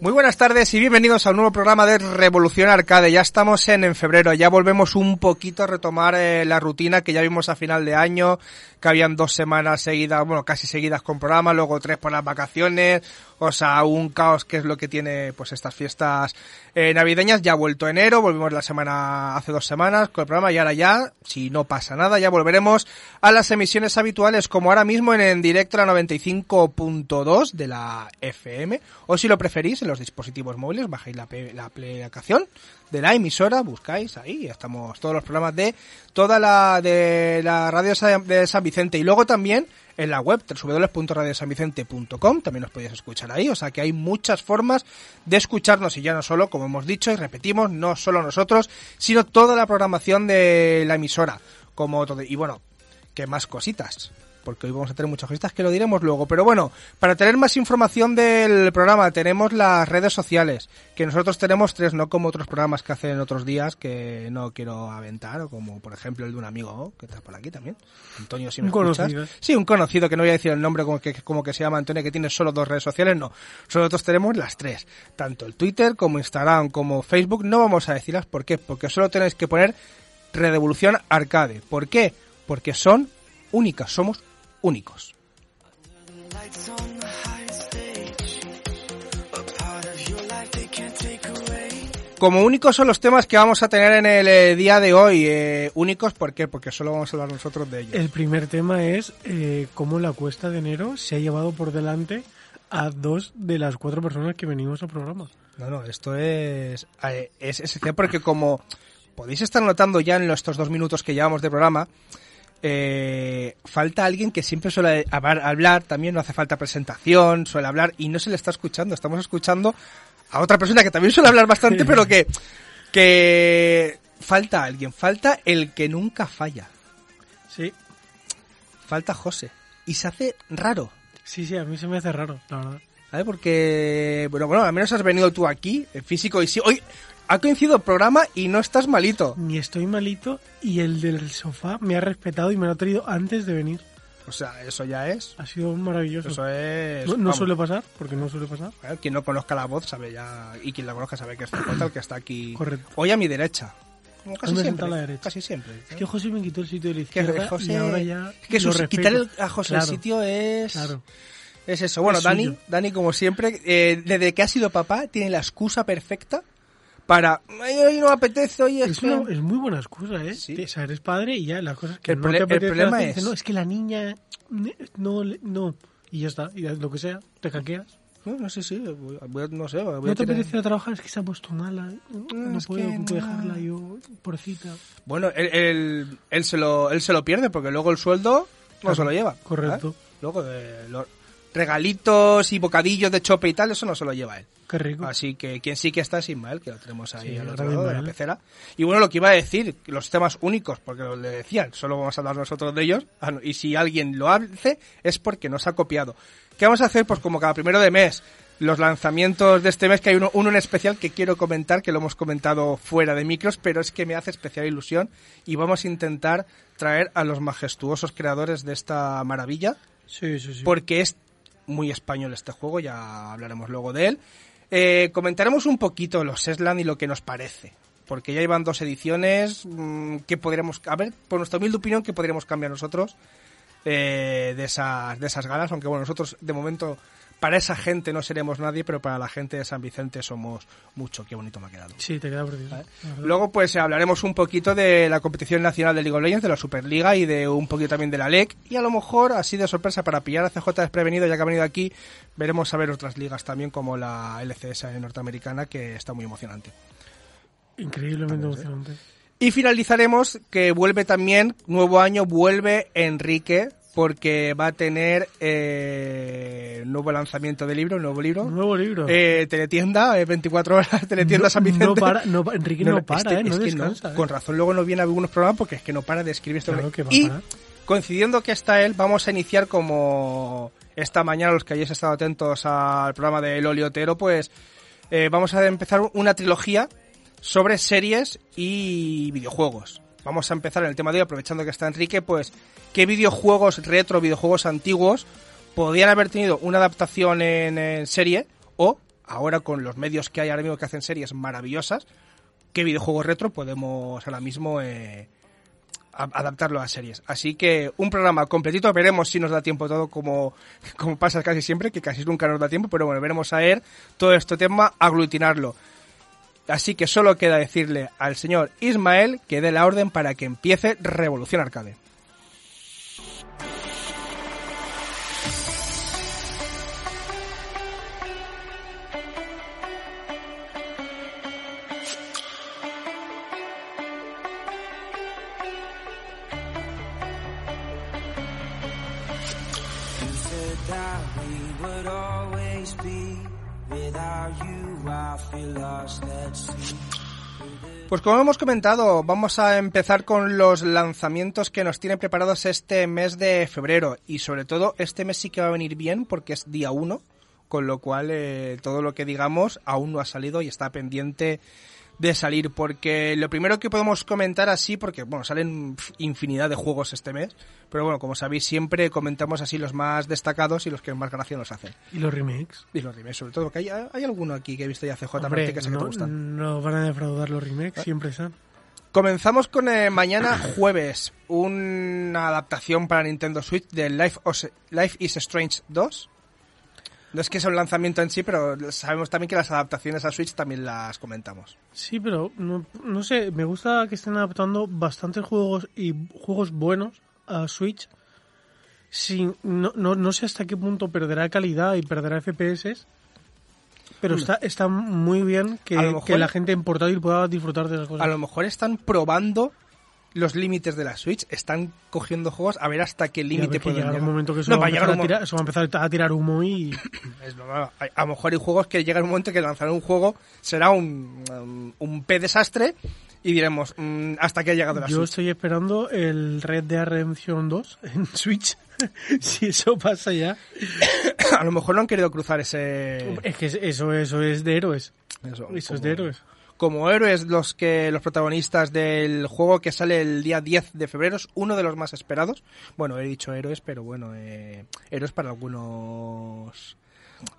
Muy buenas tardes y bienvenidos a un nuevo programa de Revolución Arcade. Ya estamos en, en febrero, ya volvemos un poquito a retomar eh, la rutina que ya vimos a final de año, que habían dos semanas seguidas, bueno, casi seguidas con programa, luego tres por las vacaciones, o sea, un caos que es lo que tiene pues estas fiestas eh, navideñas. Ya ha vuelto enero, volvimos la semana, hace dos semanas con el programa y ahora ya, si no pasa nada, ya volveremos a las emisiones habituales como ahora mismo en, en directo la 95.2 de la FM, o si lo preferís en los dispositivos móviles, bajáis la, la aplicación de la emisora, buscáis ahí, estamos todos los programas de toda la de la radio de San Vicente y luego también en la web www.radiosanvicente.com también nos podéis escuchar ahí, o sea que hay muchas formas de escucharnos y ya no solo, como hemos dicho y repetimos, no solo nosotros, sino toda la programación de la emisora, como todo y bueno, que más cositas. Porque hoy vamos a tener muchas cositas que lo diremos luego. Pero bueno, para tener más información del programa tenemos las redes sociales, que nosotros tenemos tres, no como otros programas que hacen otros días que no quiero aventar, o como por ejemplo el de un amigo que está por aquí también. Antonio, si me Un escuchas. conocido. Sí, un conocido que no voy a decir el nombre como que, como que se llama Antonio, que tiene solo dos redes sociales, no. Nosotros tenemos las tres. Tanto el Twitter como Instagram como Facebook. No vamos a decirlas por qué, porque solo tenéis que poner Redevolución Arcade. ¿Por qué? Porque son únicas, somos únicos. Como únicos son los temas que vamos a tener en el eh, día de hoy. Eh, únicos, ¿por qué? Porque solo vamos a hablar nosotros de ellos. El primer tema es eh, cómo la cuesta de enero se ha llevado por delante a dos de las cuatro personas que venimos al programa. No, no, esto es, es esencial porque como podéis estar notando ya en estos dos minutos que llevamos de programa, eh, falta alguien que siempre suele hablar, también no hace falta presentación, suele hablar y no se le está escuchando. Estamos escuchando a otra persona que también suele hablar bastante, pero que, que falta alguien, falta el que nunca falla, Sí, falta José. Y se hace raro. sí, sí, a mí se me hace raro, la verdad. ¿Vale? Porque, bueno, bueno, al menos has venido tú aquí, en físico, y sí, hoy ha coincidido el programa y no estás malito. Ni estoy malito y el del sofá me ha respetado y me lo ha traído antes de venir. O sea, eso ya es. Ha sido maravilloso. Eso es. no no suele pasar, porque no suele pasar. ver, Quien no conozca la voz sabe ya. Y quien la conozca sabe que es el que está aquí. Correcto. Hoy a mi derecha. Como casi siempre. a la derecha. Casi siempre. Es que José me quitó el sitio de la Que izquierda José- y ahora ya es que lo quitar el- a José Claro, el sitio es. Claro. Es eso. Bueno, Es Dani. Dani, como siempre, eh, desde que ha sido papá, tiene la excusa perfecta para. Hoy no apetece, hoy es, Es, que-". una, es muy buena excusa, ¿eh? Sí. O sea, eres padre y ya las cosas que El no te el apetece problema hacer, es- no, es que la niña no, no. Y ya está, y lo que sea, te hackeas. No, no sé, sí. voy- voy a- no sé. Voy a ¿No te apetece ir a trabajar? Es que se ha puesto mala. No, es puedo, que no puedo dejarla yo, pobrecita. Bueno, él, él, él se lo, él se lo pierde porque luego el sueldo no Claro, se lo lleva. correcto. Luego eh, regalitos y bocadillos de chope y tal, eso no se lo lleva él. Qué rico. Así que quien sí que está es Ismael, que lo tenemos ahí Sí, al otro lado de la pecera. Y bueno, lo que iba a decir, los temas únicos, porque lo le decían, solo vamos a hablar nosotros de ellos, ah, no, y si alguien lo hace es porque nos ha copiado. ¿Qué vamos a hacer? Pues como cada primero de mes, los lanzamientos de este mes, que hay uno, uno en especial que quiero comentar, que lo hemos comentado fuera de micros, pero es que me hace especial ilusión y vamos a intentar traer a los majestuosos creadores de esta maravilla, Sí, sí, sí. porque es muy español este juego, ya hablaremos luego de él. Eh, comentaremos un poquito los Esland y lo que nos parece, porque ya llevan dos ediciones, mm, que podríamos, a ver, por nuestra humilde opinión, que podríamos cambiar nosotros. eh, de, esas, de esas galas, aunque bueno, nosotros de momento para esa gente no seremos nadie, pero para la gente de San Vicente somos mucho. Qué bonito me ha quedado. Sí, te queda perdido. ¿Vale? Luego pues hablaremos un poquito de la competición nacional de League of Legends, de la Superliga y de un poquito también de la LEC. Y a lo mejor, así de sorpresa, para pillar a CJ desprevenido, ya que ha venido aquí, veremos a ver otras ligas también como la LCS norteamericana, que está muy emocionante. Increíblemente emocionante. Y finalizaremos que vuelve también, nuevo año, vuelve Enrique, porque va a tener eh, nuevo lanzamiento de libro, nuevo libro. Nuevo libro. Eh, teletienda, eh, 24 horas, teletienda no, San Vicente. No para, no, Enrique no, para, este- ¿eh? Con razón luego no viene a algunos programas porque es que no para de escribir esto. Claro que va y coincidiendo que está él, vamos a iniciar como esta mañana, los que hayáis estado atentos al programa de Loli Otero, pues eh, vamos a empezar una trilogía sobre series y videojuegos. Vamos a empezar en el tema de hoy, aprovechando que está Enrique, pues qué videojuegos retro, videojuegos antiguos podían haber tenido una adaptación en, serie o ahora con los medios que hay ahora mismo que hacen series maravillosas, qué videojuegos retro podemos ahora mismo eh, adaptarlo a series. Así que un programa completito, veremos si nos da tiempo todo como, como pasa casi siempre, que casi nunca nos da tiempo, pero bueno, veremos a ver todo este tema, aglutinarlo. Así que solo queda decirle al señor Ismael que dé la orden para que empiece Revolución Arcade. Pues como hemos comentado, vamos a empezar con los lanzamientos que nos tienen preparados este mes de febrero. Y sobre todo, este mes sí que va a venir bien porque es día 1, con lo cual eh, todo lo que digamos aún no ha salido y está pendiente de salir. Porque lo primero que podemos comentar así, porque bueno, salen infinidad de juegos este mes, pero bueno, como sabéis, siempre comentamos así los más destacados y los que más gracia nos hacen. Y los remakes. Y los remakes, sobre todo, porque hay, hay alguno aquí que he visto ya CJ, Hombre, que sé que te no, gustan. no van a defraudar los remakes, siempre están. Comenzamos con eh, mañana jueves, una adaptación para Nintendo Switch de Life, Life is Strange 2. No es que sea un lanzamiento en sí, pero sabemos también que las adaptaciones a Switch también las comentamos. Sí, pero no, no sé, me gusta que estén adaptando bastantes juegos y juegos buenos a Switch. Sin, no, no, no sé hasta qué punto perderá calidad y perderá FPS. Pero está, está muy bien que, mejor- que la gente en portátil pueda disfrutar de esas cosas. A lo mejor están probando los límites de la Switch, están cogiendo juegos a ver hasta qué límite pueden llegar. un momento que eso, No, va, a llegar a tirar, eso va a empezar a tirar humo y... Es normal. A lo mejor hay juegos que llega un momento que lanzarán un juego, será un, um, un P desastre y diremos mm, hasta que ha llegado la Yo Switch. estoy esperando el Red Dead Redemption 2 en Switch. si eso pasa ya. a lo mejor no han querido cruzar ese... Es que eso, eso es de héroes. Eso, Eso es de héroes. Como héroes los que los protagonistas del juego que sale el día 10 de febrero es uno de los más esperados. Bueno, he dicho héroes, pero bueno, eh, héroes para algunos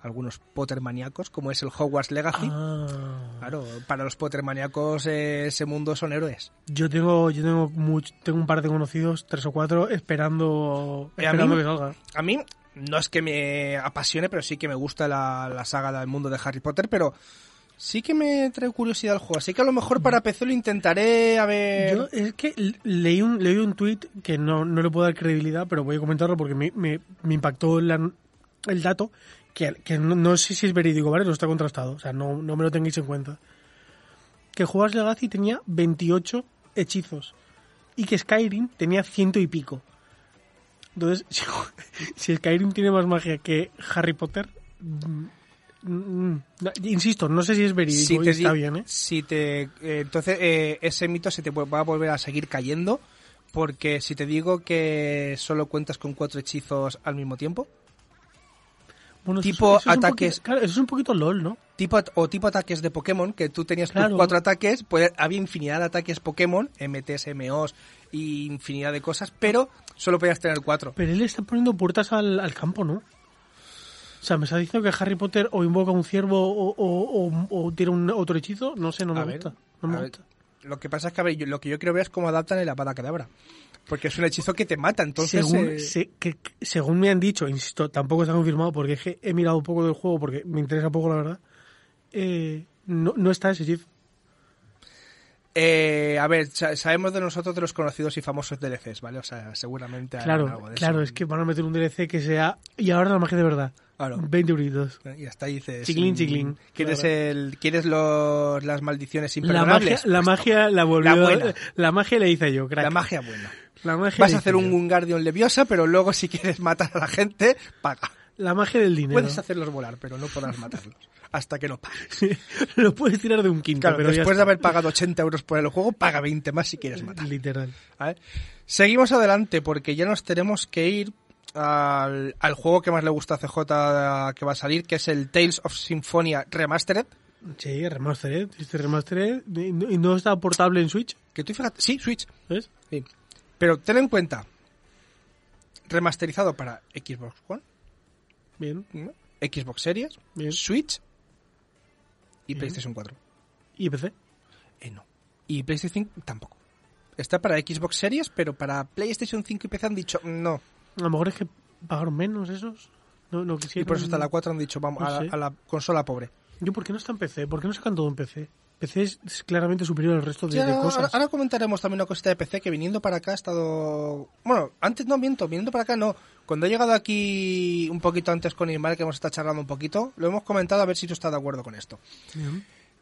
algunos Potter maníacos, como es el Hogwarts Legacy. Ah. Claro, para los Potter maníacos eh, ese mundo son héroes. Yo tengo, yo tengo much- tengo un par de conocidos, tres o cuatro, esperando, a esperando mí- que salga. A mí no es que me apasione, pero sí que me gusta la, la saga del mundo de Harry Potter, pero sí que me trae curiosidad el juego. Así que a lo mejor para PC lo intentaré a ver. Yo es que leí un, leí un tweet que no, no le puedo dar credibilidad, pero voy a comentarlo porque me, me, me impactó la- el dato, que, que no, no sé si es verídico, ¿vale? No está contrastado, o sea, no, no me lo tengáis en cuenta. Que Juegas Legacy tenía 28 hechizos y que Skyrim tenía ciento y pico. Entonces, si, si Skyrim tiene más magia que Harry Potter, mm, mm, insisto, no sé si es verídico si te, está bien, ¿eh? si te, eh, entonces eh, ese mito se te va a volver a seguir cayendo porque si te digo que solo cuentas con cuatro hechizos al mismo tiempo, Bueno, tipo eso ataques- poquito- claro, eso es un poquito LOL, ¿no? tipo o tipo ataques de Pokémon que tú tenías tus cuatro ataques, pues había infinidad de ataques Pokémon, MTs, MOs y infinidad de cosas, pero solo podías tener cuatro. Pero él está poniendo puertas al, al campo, ¿no? O sea, me está diciendo que Harry Potter o invoca un ciervo o, o, o- o tira un otro hechizo. No sé, no me A ver, gusta. No me a ver, gusta. Lo que pasa es que a ver, yo- lo que yo quiero ver es cómo adaptan el Avada Kedavra. Porque es un hechizo que te mata, entonces... según, eh, se- que- según me han dicho, insisto, tampoco está confirmado porque que he mirado un poco del juego porque me interesa poco la verdad. eh, no, no está ese hechizo. Eh, a ver, sa- sabemos de nosotros de los conocidos y famosos DLCs, ¿vale? O sea, seguramente harán algo Claro, de claro, eso. es que van a meter un DLC que sea. Y ahora la magia de verdad. Claro. 20 euritos. Y hasta ahí dices... Chiclín, mm, chiclín. ¿Quieres, Claro. el, ¿quieres los, las maldiciones La imperdonables? magia, la Pues magia la volvió. La buena. la magia la hice yo, crack. La magia buena. La magia Vas a hacer un. Wingardium Leviosa, pero luego si quieres matar a la gente, paga. La magia del dinero. Puedes hacerlos volar, pero no podrás matarlos. Hasta que no pagues. Lo puedes tirar de un quinto, Claro, pero ya después de haber pagado 80 euros por el juego, paga 20 más si quieres matar. Literal. ¿vale? Seguimos adelante porque ya nos tenemos que ir al, al juego que más le gusta a CJ que va a salir, que es el Tales of Symphonia Remastered. Sí, remastered. Este remastered. Y no, está portable en Switch. Que tú fíjate, sí, Switch. ¿Ves? Sí. Pero ten en cuenta, remasterizado para Xbox One, Bien. Xbox Series, Bien. Switch y. PlayStation 4. ¿Y PC? Eh, no. Y PlayStation 5 tampoco. Está para Xbox Series, pero para PlayStation 5 y PC han dicho no. A lo mejor es que pagaron menos esos. No, no Y quisieron. por eso hasta la 4 han dicho vamos No a, la, a la consola pobre. Yo, ¿por qué no está en PC? ¿Por qué no sacan todo en PC? PC es, claramente superior al resto de, cosas. ahora- ahora comentaremos también una cosita de PC que viniendo para acá ha estado... Bueno, antes no miento, viniendo para acá no. Cuando he llegado aquí un poquito antes con Ismael, que hemos estado charlando un poquito, lo hemos comentado a ver si tú estás de acuerdo con esto.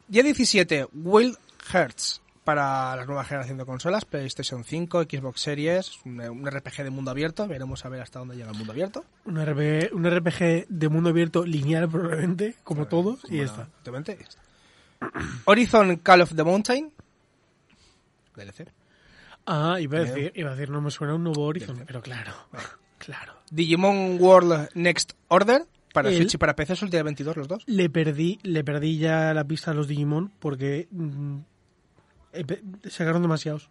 Día 17, Wild Hearts para la nueva generación de consolas, PlayStation 5, Xbox Series, un, un RPG de mundo abierto, veremos a ver hasta dónde llega el mundo abierto. Un RPG, un RPG de mundo abierto lineal probablemente, como todos, y ya Bueno, evidentemente, ya está. Horizon Call of the Mountain. DLC. Ah, iba a decir, iba a decir, no me suena un nuevo Horizon, pero claro, claro. Digimon World Next Order para El- Switch y para PC es el día 22 los dos. Le perdí, le perdí ya la pista a los Digimon porque mm, eh, pe- sacaron demasiados.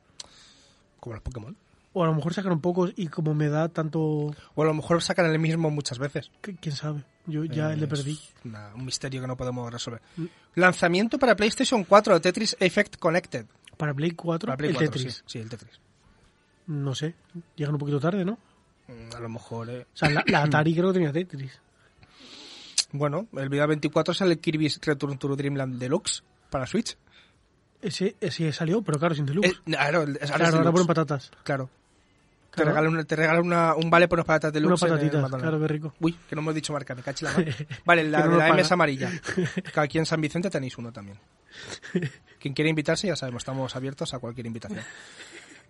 Como los Pokémon. O a lo mejor sacaron pocos y como me da tanto... O a lo mejor sacan el mismo muchas veces. qu- ¿Quién sabe? Yo ya Eh, le perdí. una- un misterio que no podemos resolver. Mm. Lanzamiento para PlayStation 4, Tetris Effect Connected. Para Play 4, Para Play el 4, Tetris. Sí, sí, el Tetris. No sé, llegan un poquito tarde, ¿no? Mm, A lo mejor, eh. O sea, la, la Atari creo que tenía Tetris. Bueno, el día 24 sale el Kirby's Return to Dreamland Deluxe para Switch. Ese, ese salió, pero claro, sin deluxe. Eh, ahora es claro, ahora ponen patatas. Claro. Te Claro. regalan, una- te regalan una- un vale por unas patatas de Unas patatitas, claro, qué rico. Uy, que no hemos dicho marca, me caché la mano. Vale, la no la M es amarilla. Que aquí en San Vicente tenéis uno también. Quien quiera invitarse, ya sabemos, estamos abiertos a cualquier invitación.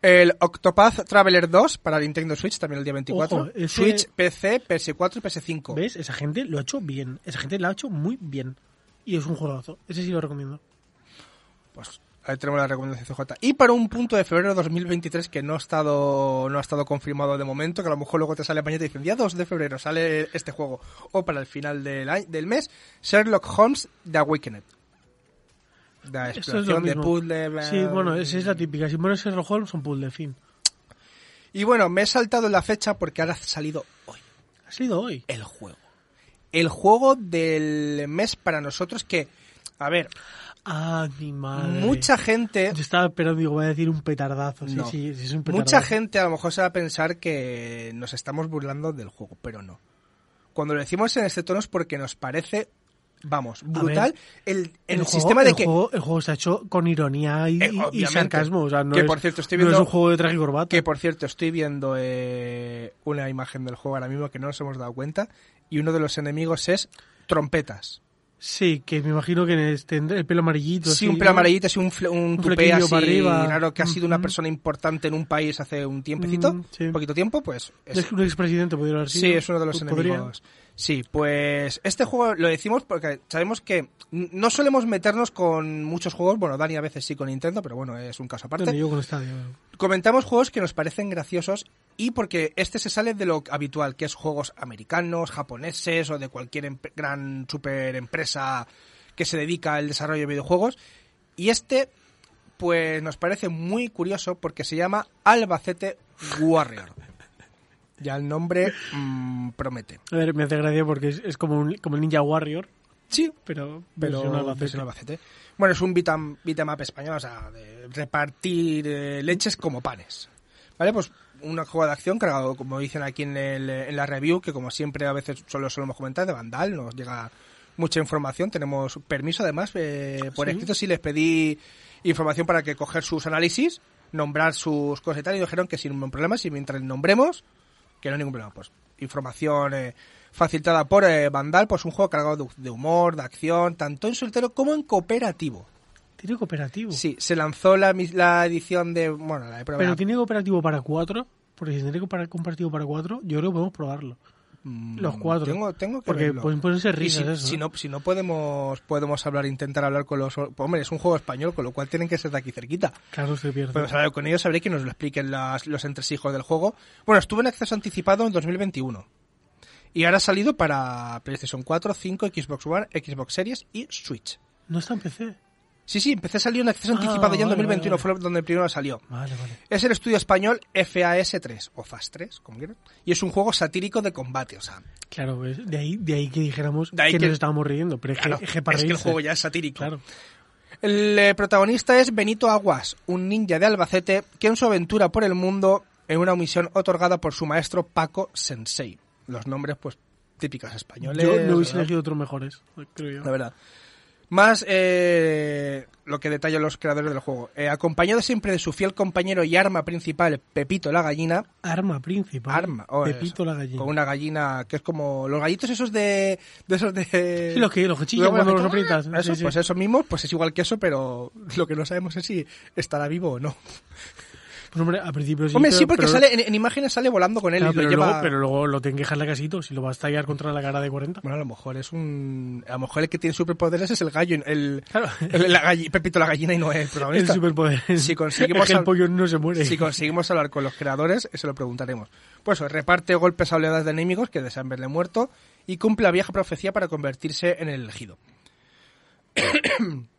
El Octopath Traveler 2 para Nintendo Switch, también el día 24. Ojo, ese- Switch, PC, PS4 y PS5. ¿Ves? Esa gente lo ha hecho bien. Esa gente lo ha hecho muy bien. Y es un juegazo. Ese sí lo recomiendo. Pues ahí tenemos la recomendación CJ. Y para un punto de febrero de 2023 que no ha estado no ha estado confirmado de momento, que a lo mejor luego te sale mañana y te dicen día 2 de febrero sale este juego o para el final del, año- del mes, Sherlock Holmes The Awakened. La Esto es lo exploración de puzzle. bla- Sí, bueno, esa es la típica. Si pones Sherlock Holmes, son puzzle, fin. Y bueno, me he saltado la fecha porque ahora ha salido hoy Ha salido hoy. el juego. El juego del mes para nosotros que, a ver, Ah, mi madre. mucha gente... Yo estaba esperando, digo, voy a decir un petardazo. Sí, No. sí, sí, es un petardazo. Mucha gente a lo mejor se va a pensar que nos estamos burlando del juego, pero no. Cuando lo decimos en este tono es porque nos parece, vamos, brutal el, el, El juego- sistema de el que... Juego, el juego está hecho con ironía y, Eh, y sarcasmo. O sea, no Que, es, por cierto, estoy no viendo- es un juego de traje y corbata. Que por cierto, estoy viendo eh, una imagen del juego ahora mismo que no nos hemos dado cuenta y uno de los enemigos es trompetas. Sí, que me imagino que este, el pelo amarillito. Sí, así, un pelo amarillito, así un, fle- un tupé así para arriba. raro que ha sido una persona importante en un país hace un tiempecito, Mm, sí. un poquito tiempo, pues es- Es que un expresidente podría haber sido. Sí, es uno de los Pues podría. Sí, pues este juego lo decimos porque sabemos que no solemos meternos con muchos juegos. Bueno, Dani a veces sí con Nintendo, pero bueno, es un caso aparte. Bueno, yo con Stadia. Comentamos juegos que nos parecen graciosos y porque este se sale de lo habitual, que es juegos americanos, japoneses o de cualquier gran super empresa que se dedica al desarrollo de videojuegos. Y este, pues nos parece muy curioso porque se llama Albacete Warrior. Ya el nombre mm, promete. A ver, me hace gracia porque es, es como, un, como el Ninja Warrior, Sí, pero, pero versión Albacete. versión Albacete. Bueno, es un beat'em beat'em up español, o sea, de repartir eh, leches como panes. ¿Vale? Pues un juego de acción cargado, como dicen aquí en, el- en la review, que como siempre a veces solo solemos comentar, de Vandal, nos llega mucha información, tenemos permiso además, eh, por Sí. escrito sí les pedí información para que coger sus análisis, nombrar sus cosas y tal, y dijeron que sin ningún problema, si mientras nombremos, que no hay ningún problema, pues información eh, facilitada por eh, Vandal, pues un juego cargado de, de humor, de acción, tanto en solitario como en cooperativo. Tiene cooperativo. Sí, se lanzó la, mis- la edición de, bueno, la de prueba. Pero tiene cooperativo para cuatro. Porque si tiene cooper- compartido para cuatro, yo creo que podemos probarlo. Mm, los cuatro. Tengo, tengo que Porque verlo. pueden, Y risas si, eso. si no, si no podemos podemos hablar, intentar hablar con los... hombre, es un juego español, con lo cual tienen que ser de aquí cerquita. Claro, se pierde. Podemos hablar con ellos, sabré que nos lo expliquen las- los entresijos del juego. Bueno, estuvo en acceso anticipado en 2021. Y ahora ha salido para PlayStation 4, 5, Xbox One, Xbox Series y Switch. No está en PC. Sí, sí, empecé a salir en acceso Ah, anticipado ya en vale, 2021, vale, fue donde primero salió. Vale, vale. Es el estudio español FAS3, o FAS3, como quieran. Y es un juego satírico de combate, o sea, Claro, pues, de ahí, de ahí que dijéramos De ahí que, que- nos estábamos riendo. Pero es claro, que, es que es que el juego ya es satírico. Claro. El eh, protagonista es Benito Aguas, un ninja de Albacete que en su aventura por el mundo en una misión otorgada por su maestro Paco Sensei. Los nombres, pues, típicos españoles. Yo no hubiese elegido otros mejores, creo yo. La verdad. Más eh, lo que detallan los creadores del juego. Eh, acompañado siempre de su fiel compañero y arma principal, Pepito la gallina. Arma principal. Arma, oh, Pepito eso, la gallina. Con una gallina que es como los gallitos esos de, de esos de... Sí, los que, los que chillan cuando los aprietas. Eso, Sí, sí. pues esos mismos, pues es igual que eso, pero lo que no sabemos es si estará vivo o no. Pues hombre, al principio sí. Hombre, pero- sí, porque pero- sale en, en imágenes sale volando con él Claro, y lo pero, lleva... luego, pero luego lo tienen que dejarle casito si lo va a estallar contra la cara de 40. Bueno, a lo mejor es un... A lo mejor el que tiene superpoderes es el gallo, el... Claro. el- la galli- Pepito la gallina y no el El protagonista. superpoder. Si conseguimos Es que el pollo no se muere. Si conseguimos hablar con los creadores, eso lo preguntaremos. Pues eso, reparte golpes a oleadas de enemigos que desean verle muerto y cumple la vieja profecía para convertirse en el elegido.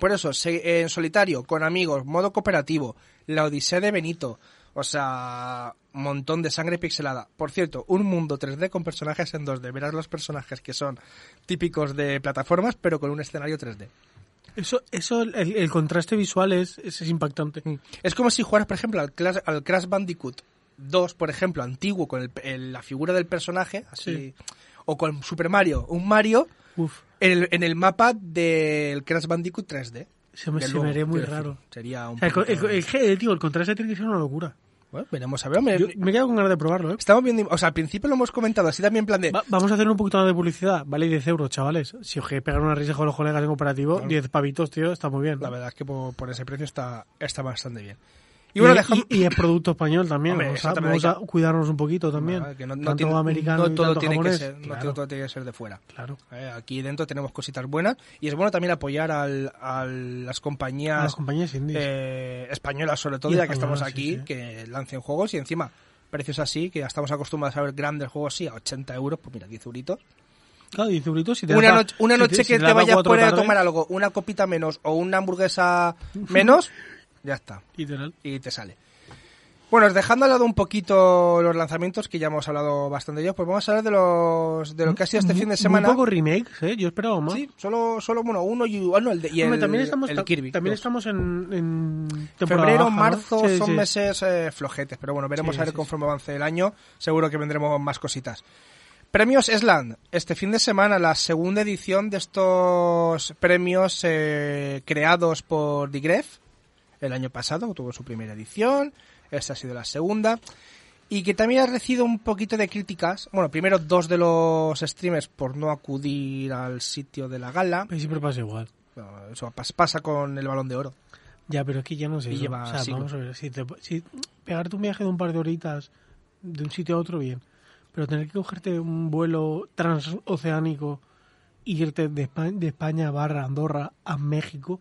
Por eso, en solitario, con amigos, modo cooperativo, la Odisea de Benito, o sea, montón de sangre pixelada. Por cierto, un mundo 3D con personajes en 2D. Verás los personajes que son típicos de plataformas, pero con un escenario 3D. Eso, eso el, el contraste visual es, es, es impactante. Mm. Es como si jugaras, por ejemplo, al Crash, al Crash Bandicoot 2, por ejemplo, antiguo, con el- el- la figura del personaje, así, Sí. o con Super Mario, un Mario Uf, en el, en el mapa del Crash Bandicoot 3D. se me, se luego, me haría muy quiero decir, raro. Sería un O sea, el, el- el- tío, el contraste tiene que ser una locura. Bueno, veremos a ver. hombre. Yo me quedo con ganas de probarlo, ¿eh? Estamos viendo, o sea, al principio lo hemos comentado así también en plan de... Va- vamos a hacer un poquito más de publicidad. Vale 10 euros, chavales. Si os queréis pegar una risa con los colegas en cooperativo, 10 pavitos, tío, está muy bien. La verdad es que por, por ese precio está, está bastante bien. Y Y, bueno, y- dejamos... y es producto español también. Hombre, vamos a, vamos cuidarnos un poquito también. Nada, que no, no tanto tiene- americano no todo tanto tiene japonés. que ser, no Claro, todo tiene que ser de fuera. claro. Eh, aquí dentro tenemos cositas buenas y es bueno también apoyar al, a las compañías A las compañías indies. eh, españolas sobre todo ya que estamos aquí sí, sí. que lancen juegos y encima precios así que ya estamos acostumbrados a ver grandes juegos así a 80 euros pues mira 10 euritos Claro, 10 euritos. Si te una, das noche, una noche si que te das vayas fuera a tomar algo una copita menos o una hamburguesa menos ya está Literal. y te sale. Bueno, dejando al lado un poquito los lanzamientos, que ya hemos hablado bastante de ellos, pues vamos a hablar de los de lo que ha sido este Muy- fin de semana. Muy poco remakes, ¿eh? Yo esperaba más. Sí, solo, solo bueno, uno y, bueno, el, de, y Hombre, el, también estamos, el Kirby. también dos. estamos en, en temporada Febrero, baja, ¿no? marzo Sí, son sí. meses eh, flojetes, pero bueno, veremos Sí, a ver conforme avance el año. Seguro que vendremos más cositas. Premios Esland. Este fin de semana, la segunda edición de estos premios eh, creados por Digref. El año pasado tuvo su primera edición. Esta ha sido la segunda. Y que también ha recibido un poquito de críticas. Bueno, primero dos de los streamers por no acudir al sitio de la gala. Pero siempre pasa igual. Eso pas- pasa con el balón de oro. Ya, pero que ya no sé. Y lleva o sea, siglos. vamos a ver. Si, te- si pegarte un viaje de un par de horitas de un sitio a otro, bien. Pero tener que cogerte un vuelo transoceánico y irte de España, de España barra Andorra a México.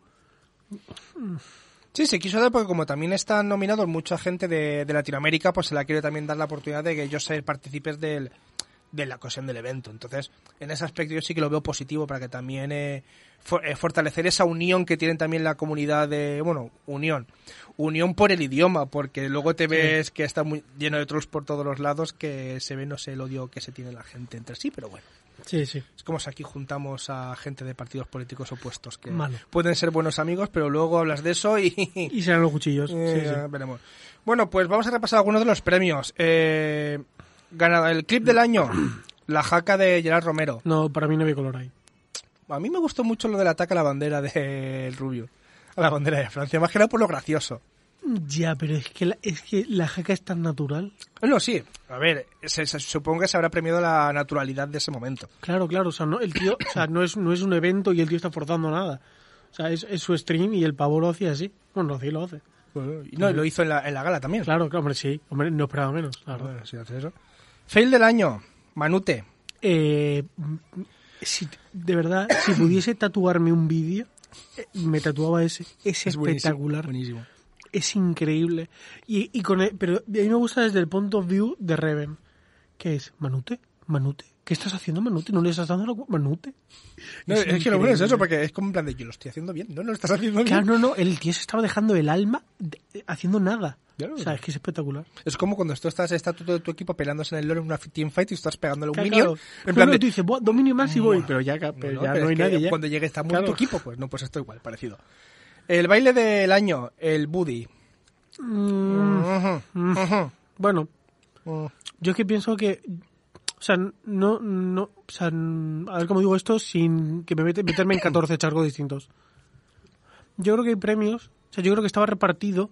Sí, se quiso dar porque como también están nominados mucha gente de, de Latinoamérica, pues se la quiere también dar la oportunidad de que ellos sean partícipes del, de la ocasión del evento. Entonces, en ese aspecto yo sí que lo veo positivo para que también eh, for- eh, fortalecer esa unión que tienen también la comunidad de, bueno, unión, unión por el idioma, porque luego te ves que está muy lleno de trolls por todos los lados, que se ve, no sé, el odio que se tiene la gente entre sí, pero bueno. Sí, sí. Es como si aquí juntamos a gente de partidos políticos opuestos que Malo. pueden ser buenos amigos, pero luego hablas de eso y, Y serán los cuchillos. eh, sí, sí. ya veremos. Bueno, pues vamos a repasar algunos de los premios. Eh, ganado el clip del año, la jaca de Gerard Romero. No, para mí no había color ahí. A mí me gustó mucho lo del ataque a la bandera del Rubio. A la bandera de Francia, más que nada por lo gracioso. Ya, pero es que la, es que la jaca es tan natural. No, sí. A ver, se- se- supongo que se habrá premiado la naturalidad de ese momento. Claro, claro, o sea, no, el tío, o sea, no es, no es un evento y el tío está forzando nada. O sea, es, es su stream y el pavo lo hacía así. Bueno, y lo hace. Y no, y lo hizo en la, en la gala también. Claro, claro, hombre, sí. Hombre, no esperaba menos, la verdad. Bueno, sí, hace eso. Fail del año, Manute. Eh, si, de verdad, si pudiese tatuarme un vídeo, eh, me tatuaba ese. Es, Es buenísimo, espectacular. Buenísimo. Es increíble. Y, y con el- pero a mí me gusta desde el punto of view de Reven. Que es, Manute, Manute, ¿qué estás haciendo, Manute? ¿No le estás dando la Manute? No, Es es, que lo bueno es eso, porque es como en plan de yo lo estoy haciendo bien, no, no lo estás haciendo bien. Claro, no, no, el tío se estaba dejando el alma de- haciendo nada. Claro. O sea, es que es espectacular. Es como cuando tú estás, está todo tu equipo peleándose en el lore en una team fight y estás pegándole un Claro, minion. claro. En No, plan no, de, tú dices, "Buah, dominio más y voy, pero ya, No, pero no, ya pero no hay nadie ya. Cuando llegue está muerto Claro. tu equipo, pues no, pues esto igual, parecido. El baile del año, el Buddy. Mm, mm. bueno, Mm. yo es que pienso que, o sea, no, no, o sea, a ver cómo digo esto sin que me mete, meterme en 14 charcos distintos. Yo creo que hay premios, o sea, yo creo que estaba repartido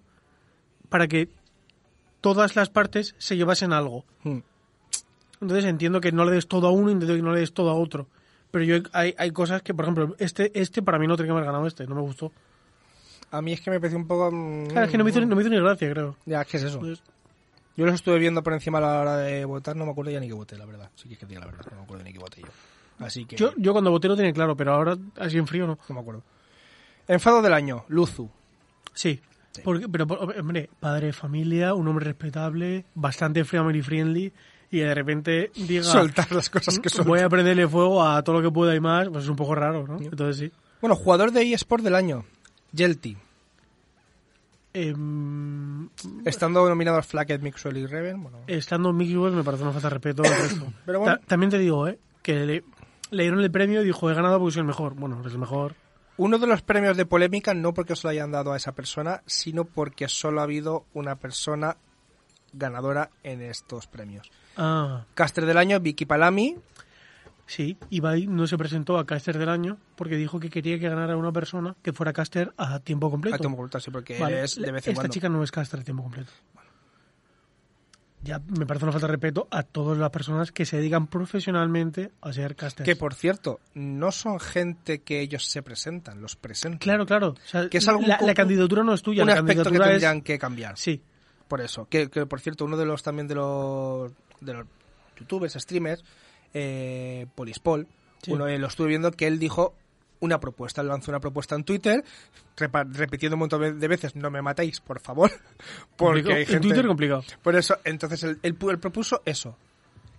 para que todas las partes se llevasen algo. Mm. Entonces entiendo que no le des todo a uno y entiendo que no le des todo a otro. Pero yo hay, hay cosas que, por ejemplo, este, este para mí no tenía que haber ganado este, no me gustó. A mí es que me pareció un poco... mm, Claro, es que no me hizo, no me hizo ni gracia, creo. Ya, es que es eso. Entonces, Yo los estuve viendo por encima a la hora de votar, no me acuerdo ya ni que voté, la verdad. Sí que es que diga la verdad, no me acuerdo ni que voté yo. Así que... yo, yo cuando voté lo tenía claro, pero ahora así en frío no. No me acuerdo. Enfado del año, Luzu. Sí. Porque, pero, hombre, padre de familia, un hombre respetable, bastante family friendly, y de repente diga, Soltar las cosas que son. voy a prenderle fuego a todo lo que pueda y más, pues es un poco raro, ¿no? Entonces sí. Bueno, jugador de eSport del año, Yelty. Em, Estando nominados Flacket, Mixwell y Reven, bueno... estando Mixwell me parece una falta de respeto. Pero bueno. Ta- también te digo, ¿eh? Que le, le dieron el premio y dijo, he ganado porque soy el mejor. Bueno, eres el mejor. Uno de los premios de polémica, no porque se lo hayan dado a esa persona, sino porque solo ha habido una persona ganadora en estos premios. Ah, Caster del año, Vicky Palami. Sí. Ibai no se presentó a caster del año porque dijo que quería que ganara una persona que fuera caster a tiempo completo. A tiempo completo, sí, porque Vale, es de vez en Esta cuando. chica no es caster a tiempo completo. Ya me parece una falta de respeto a todas las personas que se dedican profesionalmente a ser casters. Que por cierto, no son gente que ellos se presentan, los presentan. Claro, claro. O sea, Que es algún la, candidatura no es tuya, un la aspecto que es... tendrían que cambiar. Sí, Por eso. Que, que, por cierto, uno de los también de los, de los youtubers, streamers, eh, Polispol, Sí. uno eh, lo estuve viendo que él dijo una propuesta, él lanzó una propuesta en Twitter, repitiendo un montón de- veces, no me matéis, por favor, porque complicado. hay En. Twitter complicado. Por eso, entonces él, él pu- él propuso eso,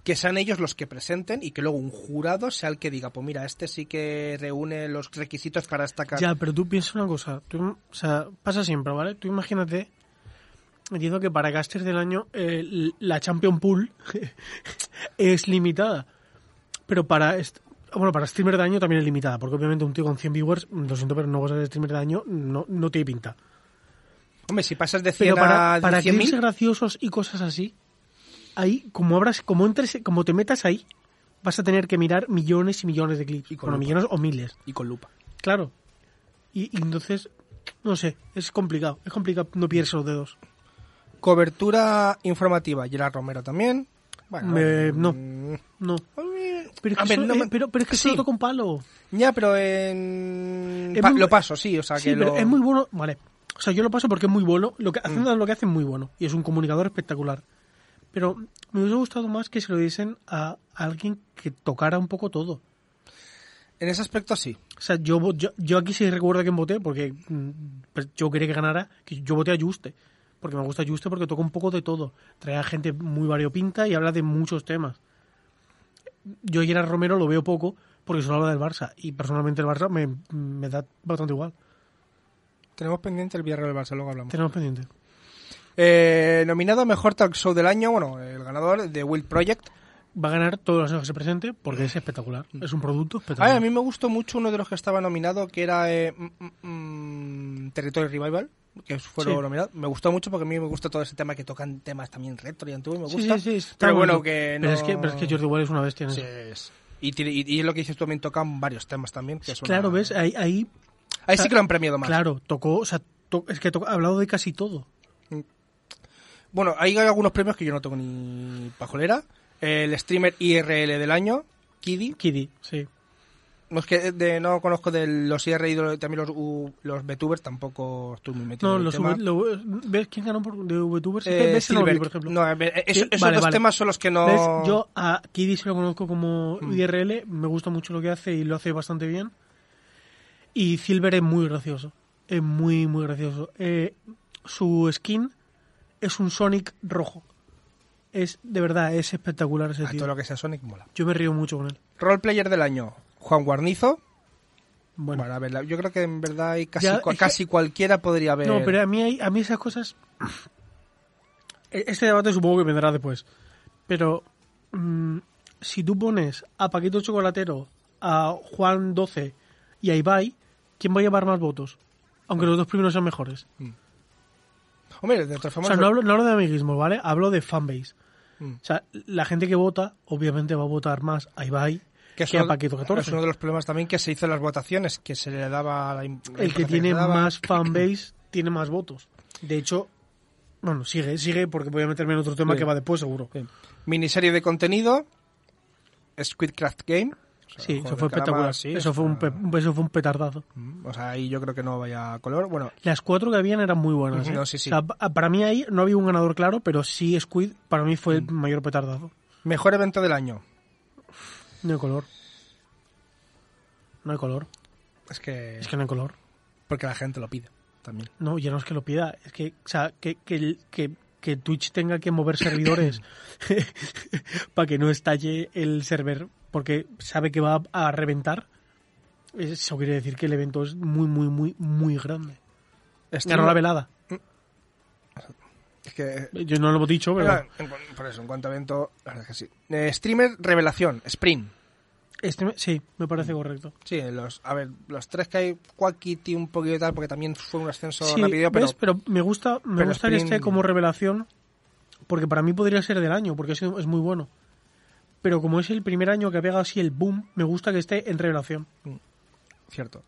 que sean ellos los que presenten y que luego un jurado sea el que diga, pues mira, este sí que reúne los requisitos para esta ca- Ya, pero tú piensa una cosa. Tú, o sea, pasa siempre, ¿vale? Tú imagínate. Entiendo que para casters del año eh, la Champion Pool es limitada. Pero para. Bueno, para streamer de año también es limitada. Porque obviamente un tío con 100 viewers, lo siento, pero no vas a ser streamer de año, no, no tiene pinta. Hombre, si pasas de 100 Pero para, a para 100.000, clips graciosos y cosas así, ahí, como abras, como entres, como te metas ahí, vas a tener que mirar millones y millones de clips. Y con bueno, millones o miles. y con lupa. Claro. Y, y entonces, no sé, es complicado. Es complicado no pillarse los dedos. Cobertura informativa, Gerard Romero también. Bueno, Me- no. mm, No. Pero es que, ver, eso- no me- pero, pero es que sí. toca un palo. Ya, pero en... Es pa- muy- lo paso, sí, o sea sí, que pero lo- es muy bueno. Vale. O sea, yo lo paso porque es muy bueno. Lo que, Mm. haciendo lo que hace es muy bueno. Y es un comunicador espectacular. Pero me hubiese gustado más que se lo diesen a alguien que tocara un poco todo. En ese aspecto sí. O sea, yo, yo, yo aquí sí recuerdo quién voté, porque mm, pues, yo quería que ganara, que yo voté a Juste. Porque me gusta Juste porque toca un poco de todo. Trae a gente muy variopinta y habla de muchos temas. Yo a Gerard Romero lo veo poco porque solo habla del Barça y personalmente el Barça me, me da bastante igual. Tenemos pendiente el Villarreal del Barça, luego hablamos. Tenemos pendiente. Eh, nominado a Mejor Talk Show del Año, bueno, el ganador de Will Project. Va a ganar todos los años que se presente porque es espectacular. Es un producto espectacular. Ay, a mí me gustó mucho uno de los que estaba nominado, que era eh, mm, mm, mm, Territory Revival, que fueron Sí. nominados. Me gustó mucho porque a mí me gusta todo ese tema que tocan temas también retro y antiguos, me gusta. sí, sí, está pero bueno, que no... pero, es que, pero es que Jordi Wild es una bestia en Sí, es- Y, y, lo que dices tú, también tocan varios temas también. Que es una- Claro, ¿ves? Ahí, ahí Ahí sí que lo han premiado más. claro, tocó, o sea, to- es que ha hablado de casi todo. Bueno, hay algunos premios que yo no tengo ni pajolera. El streamer IRL del año, Kiddy. Kiddy, sí. No, es que de, no conozco de los IRL y también los, U- los VTubers, tampoco estoy muy metido No, en el los tema. V- lo- ¿Ves quién ganó por, de VTubers? Eh, ¿Ves Silver, por ejemplo? No, a Sí, esos vale, dos vale. temas son los que no... ¿Ves? Yo a Kiddy se lo conozco como Mm. IRL, me gusta mucho lo que hace y lo hace bastante bien. Y Silver es muy gracioso, es muy, muy gracioso. Eh, su skin es un Sonic rojo. Es, de verdad, es espectacular ese Ah, tío. todo lo que sea Sonic mola. Yo me río mucho con él. Roleplayer del año, Juan Guarnizo. Bueno, Bueno, a ver, yo creo que en verdad hay casi, Ya, que- cualquiera podría haber... no, pero a mí, hay- a mí esas cosas... E- Este debate supongo que vendrá después. Pero mm, si tú pones a Paquito Chocolatero, a Juan 12 y a Ibai, ¿quién va a llevar más votos? Aunque los dos primeros sean mejores. Hombre, de todas O formas... sea, no hablo, no hablo de amiguismo, ¿vale? Hablo de fanbase. Mm. O sea, la gente que vota, obviamente va a votar más a Ibai que que, es a uno- Paquito Es 14. uno de los problemas también que se hizo en las votaciones, que se le daba la El que tiene daba. más fanbase tiene más votos. De hecho, bueno, sigue, sigue, porque voy a meterme en otro tema Sí. que va después, seguro. Sí. Miniserie de contenido, Squidcraft Game. O sea, Sí, eso fue espectacular. sí, eso, fue un eso fue un petardazo. mm, O sea, ahí yo creo que no vaya a color. Bueno, Las cuatro que habían eran muy buenas. ¿eh? No, sí, sí. O sea, pa- para mí ahí no había un ganador claro, pero sí Squid para mí fue el mayor petardazo. mejor evento del año. No hay color. No hay color. Es que, Es que no hay color. porque la gente lo pide también. No, ya no es que lo pida. Es que, o sea, que, que, que, que Twitch tenga que mover servidores para que no estalle el server porque sabe que va a reventar. Eso quiere decir que el evento es muy, muy, muy, muy grande. Ganó la velada. Es que Yo no lo hemos dicho, pero... En por eso, en cuanto a evento, la verdad es que sí. Eh, streamer Revelación, Spring. Este, sí, me parece correcto. Sí, los, a ver, los tres que hay, Quackity un poquito y tal, porque también fue un ascenso Sí, rápido, pero ¿ves? pero me gusta, me gusta que Spring- esté como revelación, porque para mí podría ser del año, porque es, es muy bueno. Pero como es el primer año que ha pegado así el boom, me gusta que esté en revelación. cierto.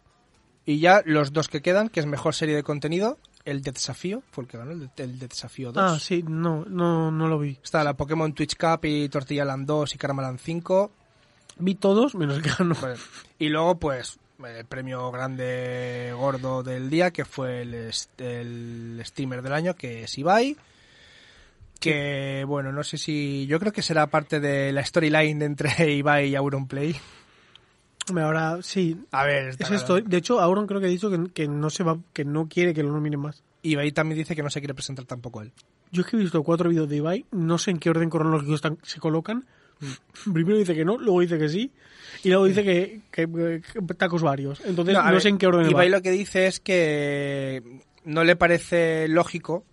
Y ya los dos que quedan, que es mejor serie de contenido, el de desafío, fue el que ganó, el de, el de desafío 2. Ah, sí, no, no, no lo vi. Está la Pokémon Twitch Cup y Tortilla Land 2 y Karamaland 5. Vi todos, menos el que ganó. Bueno, y luego, pues, el premio grande gordo del día, que fue el, el streamer del año, que es Ibai. Que, bueno, no sé si... Yo creo que será parte de la storyline entre Ibai y Auronplay. Ahora sí, A ver, está es esto. De hecho, Auron creo que ha dicho que, que no se va, que no quiere que lo nominen más. Ibai también dice que no se quiere presentar tampoco él. Yo es que he visto cuatro vídeos de Ibai, no sé en qué orden cronológico están, se colocan. Primero dice que no, luego dice que sí, y luego dice que, que- que tacos varios. Entonces no, a ver, sé en qué orden Ibai va. lo que dice es que no le parece lógico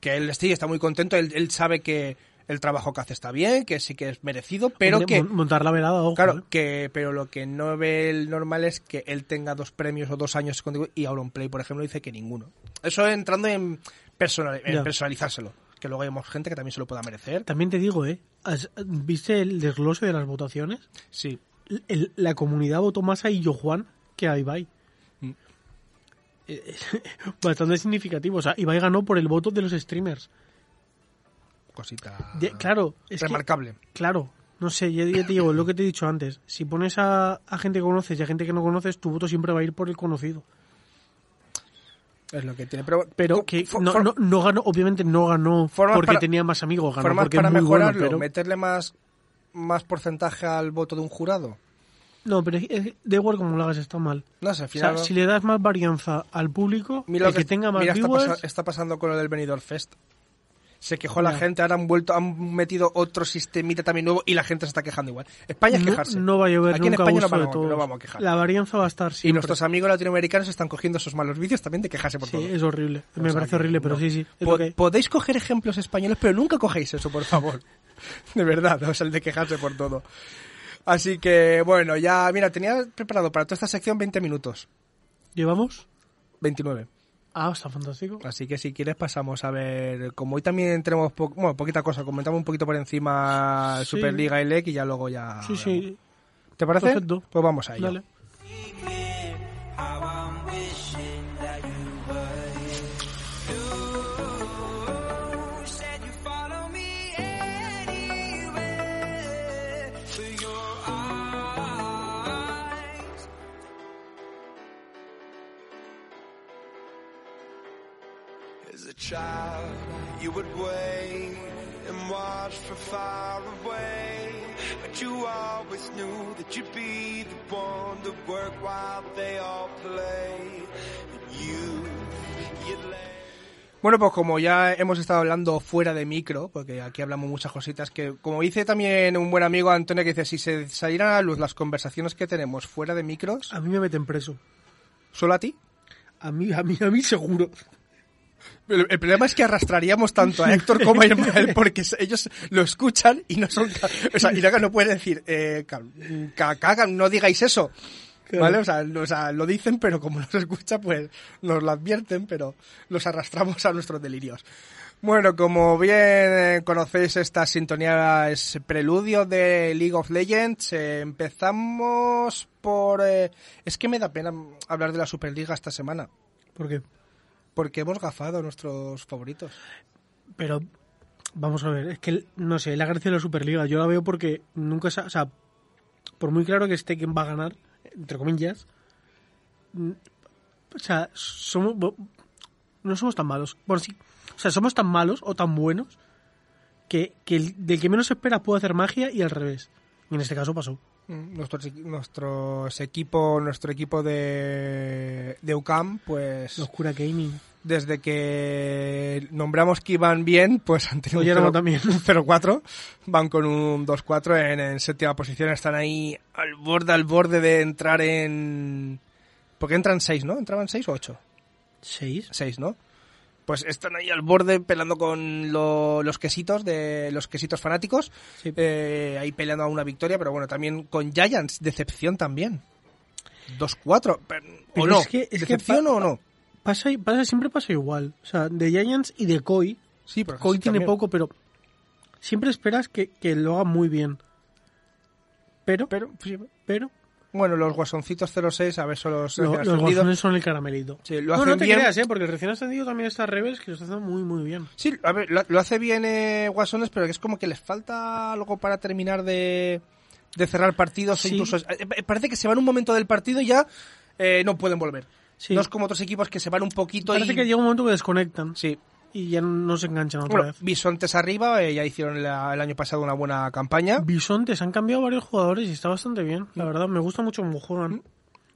que él sí está muy contento, él, él sabe que el trabajo que hace está bien, que sí que es merecido, pero Hombre, que mon- montar la velada, ojo, claro, ¿eh? que pero lo que no ve el normal es que él tenga dos premios o dos años contigo y Auronplay, por ejemplo, dice que ninguno. Eso entrando en, personal, en personalizárselo, que luego hay más gente que también se lo pueda merecer. También te digo, ¿eh? ¿Has- ¿Viste el desglose de las votaciones? Sí. El- la comunidad votó más a Illo Juan que a Ibai. Mm. Eh, Bastante significativo. O sea, Ibai ganó por el voto de los streamers. Cosita De- claro, es que- remarcable. claro. No sé, ya, ya te digo, lo que te he dicho antes. Si pones a, a gente que conoces y a gente que no conoces, tu voto siempre va a ir por el conocido. Es lo que tiene. Pero, Pero que no, for- no, no ganó, obviamente no ganó porque para- tenía más amigos, ganó formas porque para es muy mejorarlo, bueno, pero... meterle más, más porcentaje al voto de un jurado. No, pero da igual como lo hagas, está mal. No sé, al O sea, final. si le das más varianza al público, mira el que, tenga más mira, está, viewers... pasa- está pasando con lo del Benidorm Fest. Se quejó la gente, ahora han vuelto, han metido otro sistemita también nuevo y la gente se está quejando igual. España es quejarse. no va a llover Aquí en nunca a España no vamos, todos. no vamos a quejar. La varianza va a estar Y siempre. nuestros amigos latinoamericanos están cogiendo esos malos vicios también de quejarse por Sí, todo. es horrible. O Me sea parece horrible, pero sí, sí. Po-. Podéis coger ejemplos españoles, pero nunca cogéis eso, por favor. De verdad, o sea, el de quejarse por todo. Así que, bueno, ya, mira, tenía preparado para toda esta sección 20 minutos. ¿Llevamos? 29. Ah, está fantástico. Así que si quieres pasamos a ver, como hoy también tenemos po- bueno, poquita cosa, comentamos un poquito por encima Sí. Superliga y LEC y ya luego ya... Sí, sí. ¿Te parece? Perfecto. Pues vamos a ello. Dale. Child, you would wait and watch from far away. But you always knew that you'd be the one to work while they all play. And you, you'd lay. Bueno, pues como ya hemos estado hablando fuera de micro, porque aquí hablamos muchas cositas, que como dice también un buen amigo Antonio, que dice, si se salieran a la luz las conversaciones que tenemos fuera de micros, A mí me meten preso. ¿solo a ti? A mí, a mí, a mí seguro. El, el problema es que arrastraríamos tanto a Héctor como a Ismael porque ellos lo escuchan y no son... O sea, no pueden decir, eh, ca- ca- caga, no digáis eso. ¿Vale? O sea, lo- o sea, lo dicen, pero como no se escucha, pues nos lo advierten, pero los arrastramos a nuestros delirios. Bueno, como bien eh, conocéis, esta sintonía es preludio de League of Legends. Eh, empezamos por... eh, es que me da pena hablar de la Superliga esta semana, ¿Por qué? Porque hemos gafado a nuestros favoritos. Pero, vamos a ver, es que, no sé, la gracia de la Superliga, yo la veo porque nunca o sea, por muy claro que esté quién va a ganar, entre comillas, mm, o sea, somos, no somos tan malos. Bueno, sí, o sea, somos tan malos o tan buenos que, que el, del que menos espera puede hacer magia y al revés. Y en este caso pasó. Nuestros, nuestros equipo, nuestro equipo de, de UCAM, pues Oscura Gaming. desde que nombramos que iban bien, pues han tenido Oye, un no, cero- también. un 0-4, van con un 2-4 en, en séptima posición, están ahí al borde, al borde de entrar en... Porque entran 6, ¿no? ¿Entraban 6 o 8? ¿Seis? 6, ¿no? Pues están ahí al borde peleando con lo- los quesitos de los quesitos fanáticos, Sí. eh, ahí peleando a una victoria, pero bueno, también con Giants, decepción también. 2-4, pero- ¿o Pero no? es que- es ¿Decepción o no? Pasa, pasa, siempre pasa igual. O sea, de Giants y de Koi. Sí, pero Koi tiene también. poco, pero siempre esperas que, que lo haga muy bien. Pero, Pero, pero, bueno, los guasoncitos 06, a ver, son los, lo- los guasones son el caramelito. Sí, lo no, hacen no te bien. creas, ¿eh? Porque el recién ascendido también está Rebels, que lo está haciendo muy, muy bien. Sí, a ver, lo, lo hace bien eh, Guasones, pero que es como que les falta algo para terminar de, de cerrar partidos. incluso eh, eh, parece que se van un momento del partido y ya eh, no pueden volver. Sí. No es como otros equipos que se van un poquito Parece y... que llega un momento que desconectan Sí. Y ya no se enganchan otra Bueno, vez. Bisontes arriba, eh, ya hicieron la- el año pasado una buena campaña. Bisontes han cambiado varios jugadores y está bastante bien. La verdad, me gusta mucho cómo juegan.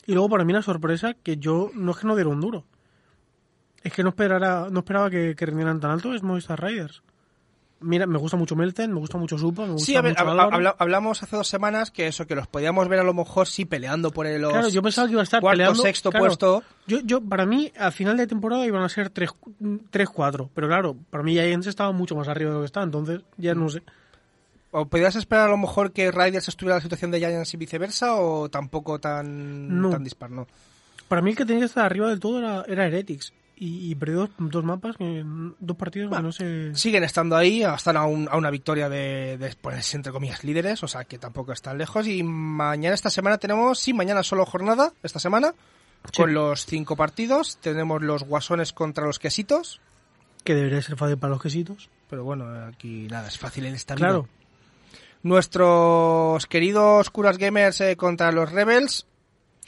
Y luego para mí la sorpresa que yo no es que no diera un duro. Es que no esperara, no esperaba que, que rindieran tan alto es Movistar Riders. Mira, me gusta mucho Melten, me gusta mucho Supa, me gusta Sí, a ver, mucho habla- hablamos hace dos semanas que eso, que los podíamos ver a lo mejor sí peleando por el Claro, yo pensaba que iba a estar cuarto, peleando. sexto claro, puesto. Yo, yo, para mí, a final de temporada iban a ser 3-4. Pero claro, para mí Giants estaba mucho más arriba de lo que está, entonces ya no sé. ¿O podías esperar a lo mejor que Riders estuviera en la situación de Giants y viceversa o tampoco tan, No. tan dispar? No. Para mí el que tenía que estar arriba del todo era, era Heretics. Y, y perdió dos, dos mapas, que, dos partidos que no sé. Siguen estando ahí, están a, un- a una victoria de, de ponerse entre comillas líderes, o sea que tampoco están lejos. Y mañana, esta semana tenemos, sí, mañana solo jornada, esta semana, Sí. con los cinco partidos. Tenemos los guasones contra los quesitos, Que debería ser fácil para los quesitos. pero bueno, aquí nada, es fácil en esta vida. Claro. Nuestros queridos curas gamers eh, contra los rebels.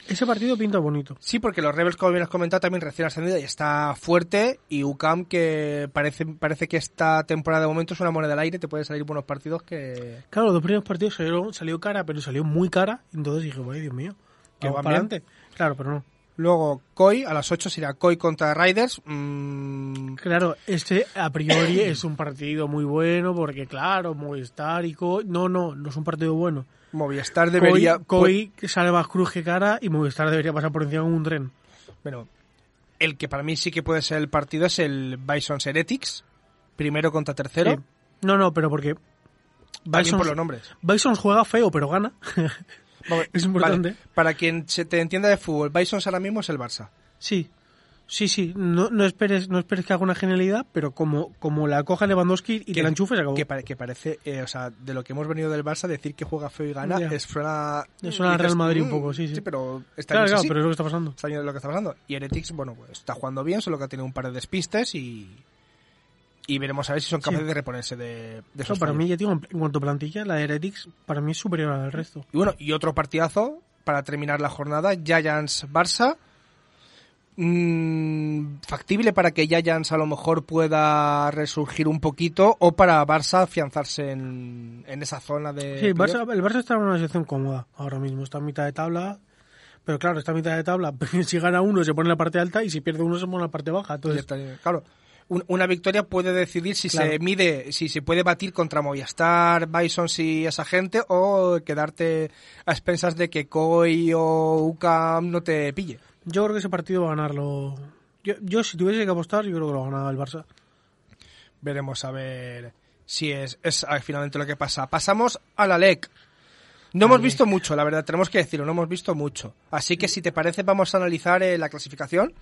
Ese partido pinta bonito. Sí, porque los Rebels, como bien has comentado, también recién ascendido y está fuerte. Y UCAM, que parece, parece que esta temporada de momento es una moneda al aire, te pueden salir buenos partidos que, Claro, los dos primeros partidos salieron, salió cara, pero salió muy cara. Entonces dije, vaya Dios mío, Que van para adelante. Claro, pero no. Luego, Koi, a las 8 será Koi contra Riders. Mm, Claro, este a priori es un partido muy bueno porque, claro, Movistar y Koi... No, no, no es un partido bueno. Movistar debería... Koi que sale más cruz que cara y Movistar debería pasar por encima con un tren. Bueno, el que para mí sí que puede ser el partido es el Bison Heretics. Primero contra tercero. Sí. No, no, pero porque... Bison, por los nombres. Bison juega feo, pero gana. Es importante. vale, para quien se te entienda de fútbol, Bison ahora mismo es el Barça. Sí, sí, sí. No, no, esperes, no esperes que haga una genialidad, pero como, como la coja Lewandowski y te la enchufe, se acabó. Que, pare- que parece, eh, o sea, de lo que hemos venido del Barça, decir que juega feo y gana, es suena... Es suena a dices, Real Madrid un "Mm, poco, sí, sí". pero está Claro, bien claro, pero es lo que está pasando. Está bien lo que está pasando. Y Heretics, bueno, pues está jugando bien, solo que ha tenido un par de despistes y... Y veremos a ver si son Sí. capaces de reponerse de, de Eso, para mí, ya digo, en cuanto a plantilla, la de Heretics para mí es superior a la del resto. Y bueno, y otro partidazo para terminar la jornada, Giants-Barça. Mm, factible para que Giants a lo mejor pueda resurgir un poquito o para Barça afianzarse en, en esa zona de... Sí, el. Barça, el Barça está en una situación cómoda ahora mismo. Está a mitad de tabla. Pero claro, está a mitad de tabla. Si gana uno, se pone en la parte alta. Y si pierde uno, se pone en la parte baja. Entonces, Claro, un- una victoria puede decidir si Claro. se mide, si se puede batir contra Movistar, Bison y esa gente o quedarte a expensas de que Koi o UCAM no te pille. Yo creo que ese partido va a ganarlo. Yo, yo, si tuviese que apostar, yo creo que lo ganaba el Barça. Veremos a ver si es, es finalmente lo que pasa. Pasamos a la LEC. No hemos visto mucho, la verdad, tenemos que decirlo, no hemos visto mucho. Así que si te parece, vamos a analizar eh, la clasificación.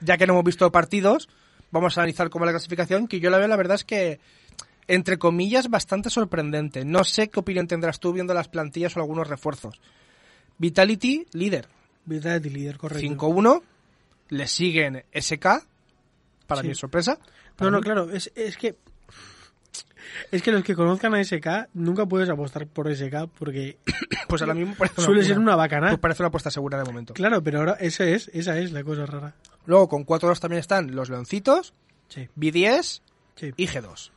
Ya que no hemos visto partidos, vamos a analizar cómo es la clasificación, que yo la veo, la verdad es que, entre comillas, bastante sorprendente. No sé qué opinión tendrás tú viendo las plantillas o algunos refuerzos. Vitality, líder, Vitality líder, correcto. 5-1. Le siguen SK, para Sí. mi sorpresa. No, Para no, mí- claro, es, es que. Es que los que conozcan a SK nunca puedes apostar por SK porque Pues ahora mismo parece suele ser una bacana. pues parece una apuesta segura de momento. Claro, pero ahora esa es, esa es la cosa rara. Luego con 4-2 también están los Leoncitos, Sí, B10 sí. y G2.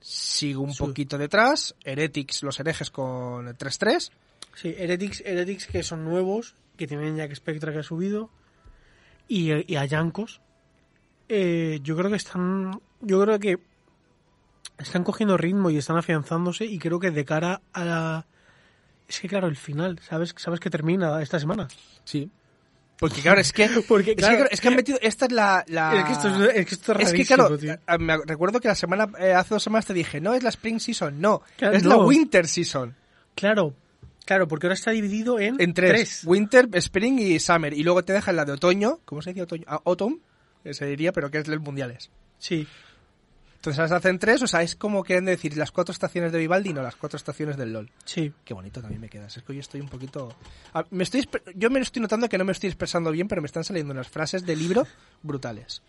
Sigo un Sí. poquito detrás, Heretics, los herejes con 3-3. Sí, Heretics, Heretics que son nuevos, que tienen Jack Spectra que ha subido, y, y a Yankos. Eh, yo creo que están. Yo creo que están cogiendo ritmo y están afianzándose, y creo que de cara a la. Es que claro, el final, ¿sabes, sabes que termina esta semana? Sí. Porque claro, es que, Porque, es, que, claro, es que han metido, esta es la... la- Es que esto es, es que esto es Es que rarísimo, claro, tío. a- me recuerdo que la semana, eh, hace dos semanas te dije, no es la Spring Season, no, es la. Winter Season. Claro, claro, porque ahora está dividido en, En tres, Winter, Spring y Summer. Y luego te dejan la de otoño, ¿cómo se dice otoño? Ah, autumn, que se diría, pero que es los mundiales. Sí, Entonces las hacen tres, o sea, es como quieren decir las cuatro estaciones de Vivaldi, no las cuatro estaciones del LOL. sí. Qué bonito también me quedas. Es que hoy estoy un poquito. Ah, me estoy, yo me estoy notando que no me estoy expresando bien, pero me están saliendo unas frases de libro brutales.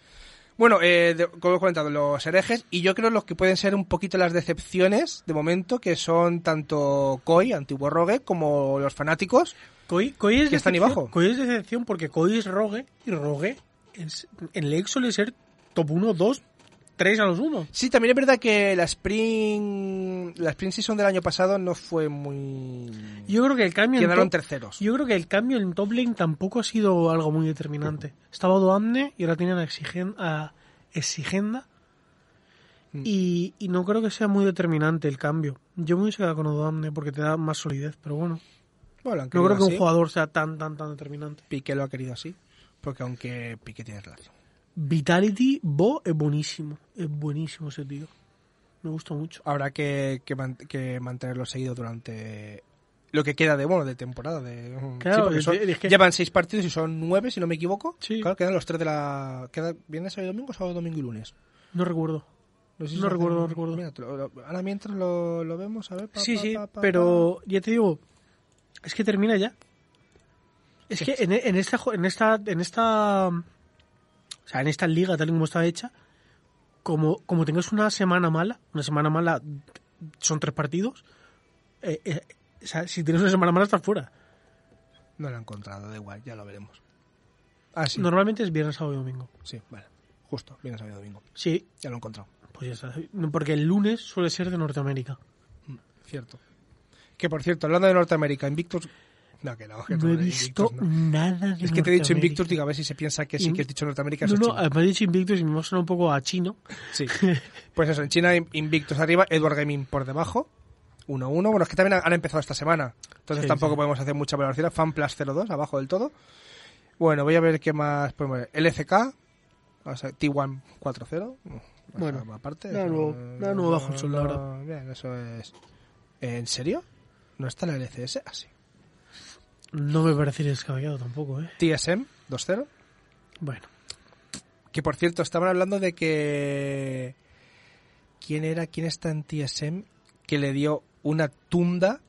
Bueno, eh, de- como he comentado, los herejes, y yo creo los que pueden ser un poquito las decepciones de momento, que son tanto Koi, antiguo Rogue, como los fanáticos. Koi, Koi es Que están ahí decepción- abajo. Koi es decepción porque Koi es Rogue y Rogue es, en Lake suele ser top 1, 2, 3 a los 1. Sí, también es verdad que la Spring, la Spring Season del año pasado no fue muy. Yo creo que el cambio en Quedaron top, terceros. yo creo que el cambio en top lane tampoco ha sido algo muy determinante. Estaba Doamne y ahora tienen a, Exigen, a Exigenda. Mm. Y, y no creo que sea muy determinante el cambio. Yo me hubiese quedado con Odoamne porque te da más solidez, pero bueno. No creo que un jugador sea tan, tan, tan determinante. Piqué lo ha querido así. Porque aunque Piqué tiene relación. Vitality Bo es buenísimo. Es buenísimo ese tío. Me gusta mucho. habrá que, que, man- que mantenerlo seguido durante lo que queda de bueno de temporada de Claro, son- es que- llevan seis partidos y son nueve si no me equivoco Sí. claro quedan los tres de la queda viernes sábado y domingo sábado domingo y lunes No recuerdo. no, sé No se recuerdo, no recuerdo. Mira, lo- ahora mientras lo, lo vemos a ver pa, Sí, pa, sí, pa, pero ya te digo, es que termina ya. Es que en, en esta en esta en esta o sea, en esta liga tal y como está hecha, como como tengas una semana mala, una semana mala son tres partidos, eh, eh, o sea, si tienes una semana mala estás fuera. no lo he encontrado da igual ya lo veremos ah sí Normalmente es viernes, sábado y domingo. sí vale justo viernes sábado y domingo Sí, ya lo he encontrado pues ya está. Porque el lunes suele ser de Norteamérica. cierto que por cierto hablando de Norteamérica Invictus No, que no, que No he visto Invictus, no. nada de Es que te he dicho Invictus, digo, a ver si se piensa que sí que has dicho Norteamérica. No, no, China. me ha dicho Invictus y me suena un poco a chino. Sí. Pues eso, en China Invictus arriba, Edward Gaming por debajo. 1-1. Bueno, es que también han empezado esta semana. Entonces Sí, tampoco sí. podemos hacer mucha valoración. FanPlus 02, abajo del todo. Bueno, voy a ver qué más podemos ver. LCK, o sea, T1 4-0. Bueno, aparte. nada nuevo- nada nuevo bajo el sol, verdad. Bien, eso es. ¿En serio? ¿No está la LCS? Ah, sí. No me parece descabellado tampoco, ¿eh? TSM 2-0. Bueno, Que por cierto, estaban hablando de que. ¿Quién era? ¿Quién está en TSM? Que le dio una tunda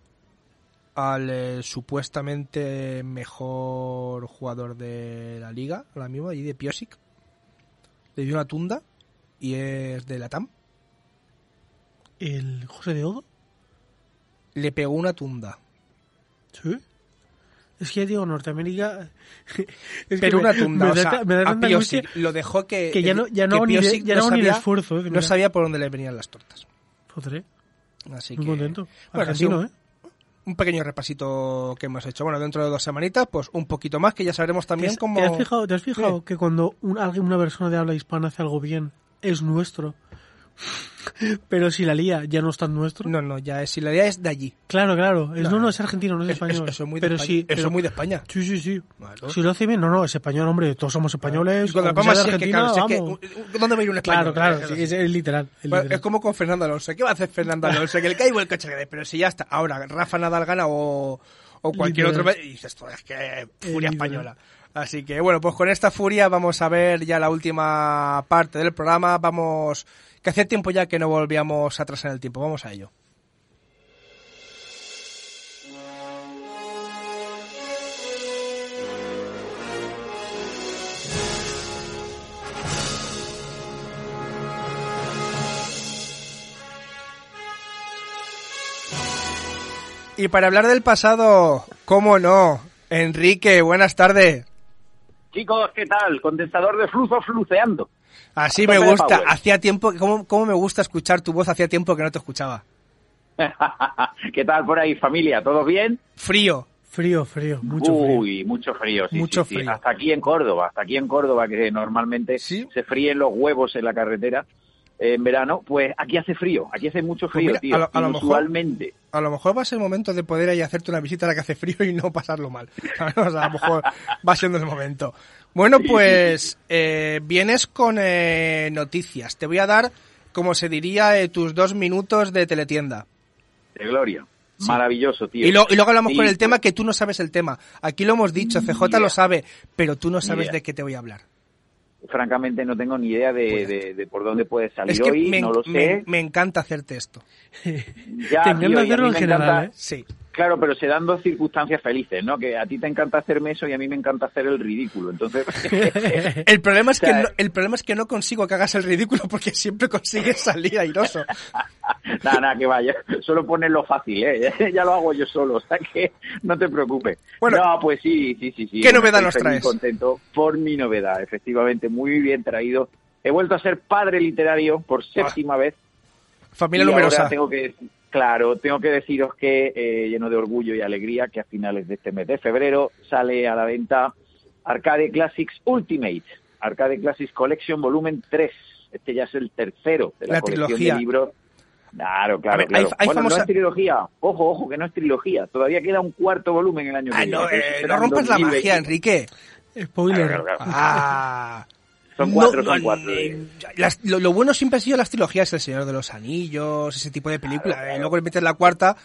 al eh, supuestamente mejor jugador de la liga, ahora mismo, allí de Piosic. Le dio una tunda y es de la TAM. ¿el José de Odo? Le pegó una tunda. Sí. Es que ya digo, Norteamérica. es Pero una tunda. Me, o sea, me da a lo dejó que. que ya no, ya no ni, de- ya no hago ni el sabía- esfuerzo. ¿eh? No sabía por dónde le venían las tortas. Joder, Así muy que. contento. Bueno, Argentino, sí, ¿eh? un pequeño repasito que hemos hecho. Bueno, dentro de dos semanitas, pues un poquito más, que ya sabremos también ¿Te, cómo... te has fijado, te has fijado que cuando un- alguien, una persona de habla hispana hace algo bien, es nuestro? Pero si la lía, ya no es tan nuestro. No, no, ya es, si la idea es de allí. Claro, claro. Es, No, no, no, es argentino, no es Eso, español. eso es muy de pero España. sí, eso pero- es muy de España. Sí, sí, sí. Claro. Si lo hace bien, no, no, es español, hombre. Todos somos españoles. Y con la de es que, claro, si es que, ¿dónde va a ir un español? Claro, claro, sí, es, es literal. es Bueno, literal. es como con Fernando Alonso. ¿Qué va a hacer Fernando Alonso? Que le caigo el coche que pero si ya está. Ahora, Rafa Nadal gana o, o cualquier Literal. otro. Y dices, esto es que furia literal. española. Así que bueno, pues con esta furia vamos a ver ya la última parte del programa. Vamos, que hacía tiempo ya que no volvíamos atrás en el tiempo. Vamos a ello. Y para hablar del pasado, ¿cómo no? Enrique, buenas tardes. Chicos, ¿qué tal? Condensador de flujo fluceando. Así me gusta. Hacía tiempo, ¿cómo, cómo me gusta escuchar tu voz? Hacía tiempo que no te escuchaba. ¿Qué tal por ahí, familia? ¿Todo bien? Frío. Frío, frío, mucho frío. Uy, mucho frío, sí, Mucho sí, sí. frío. Hasta aquí en Córdoba, hasta aquí en Córdoba, que normalmente Sí. se fríen los huevos en la carretera en verano, pues aquí hace frío, aquí hace mucho Pues frío, mira, tío, a lo- a lo mejor-. A lo mejor va a ser el momento de poder ir a hacerte una visita a la que hace frío y no pasarlo mal. O sea, a lo mejor va siendo el momento. Bueno, pues eh, vienes con eh, noticias. Te voy a dar, como se diría, eh, tus dos minutos de teletienda. De gloria. Maravilloso, tío. Y, lo- y luego hablamos Sí, con el pues, tema que tú no sabes el tema. Aquí lo hemos dicho, CJ lo sabe, pero tú no sabes de qué te voy a hablar. Francamente no tengo ni idea de, Pues de- de por dónde puede salir Es que hoy, me, no lo sé. me encanta hacerte esto. Ya, Te encanta tío, hacerlo en general, encanta- ¿eh? Sí. Claro, pero se dan dos circunstancias felices, ¿no? Que a ti te encanta hacerme eso y a mí me encanta hacer el ridículo. Entonces, El problema es O sea, que no, el problema es que no consigo que hagas el ridículo porque siempre consigues salir airoso. nada, nada, que vaya. Solo ponerlo fácil, ¿eh? Ya lo hago yo solo, o sea que no te preocupes. Bueno, no, pues sí, sí, sí. sí. ¿qué novedad nos traes? contento por mi novedad, efectivamente, muy bien traído. He vuelto a ser padre literario por séptima vez. Familia numerosa. tengo que, claro, tengo que deciros que, eh, lleno de orgullo y alegría, que a finales de este mes de febrero sale a la venta Arcade Classics Ultimate, Arcade Classics Collection Volumen 3. Este ya es el tercero de la, La colección trilogía. de libros. Claro, claro, ver, claro. hay- hay bueno, famosa- no es trilogía. Ojo, ojo, que no es trilogía. Todavía queda un cuarto volumen el año que Ah, viene. no, Estoy eh, no rompas la 2020. magia, Enrique. Spoiler. Claro, claro, claro. Ah. Son cuatro, no, son cuatro. eh, las- lo, lo bueno siempre ha sido las trilogías, El Señor de los Anillos, ese tipo de películas. claro. Y luego le metes la cuarta.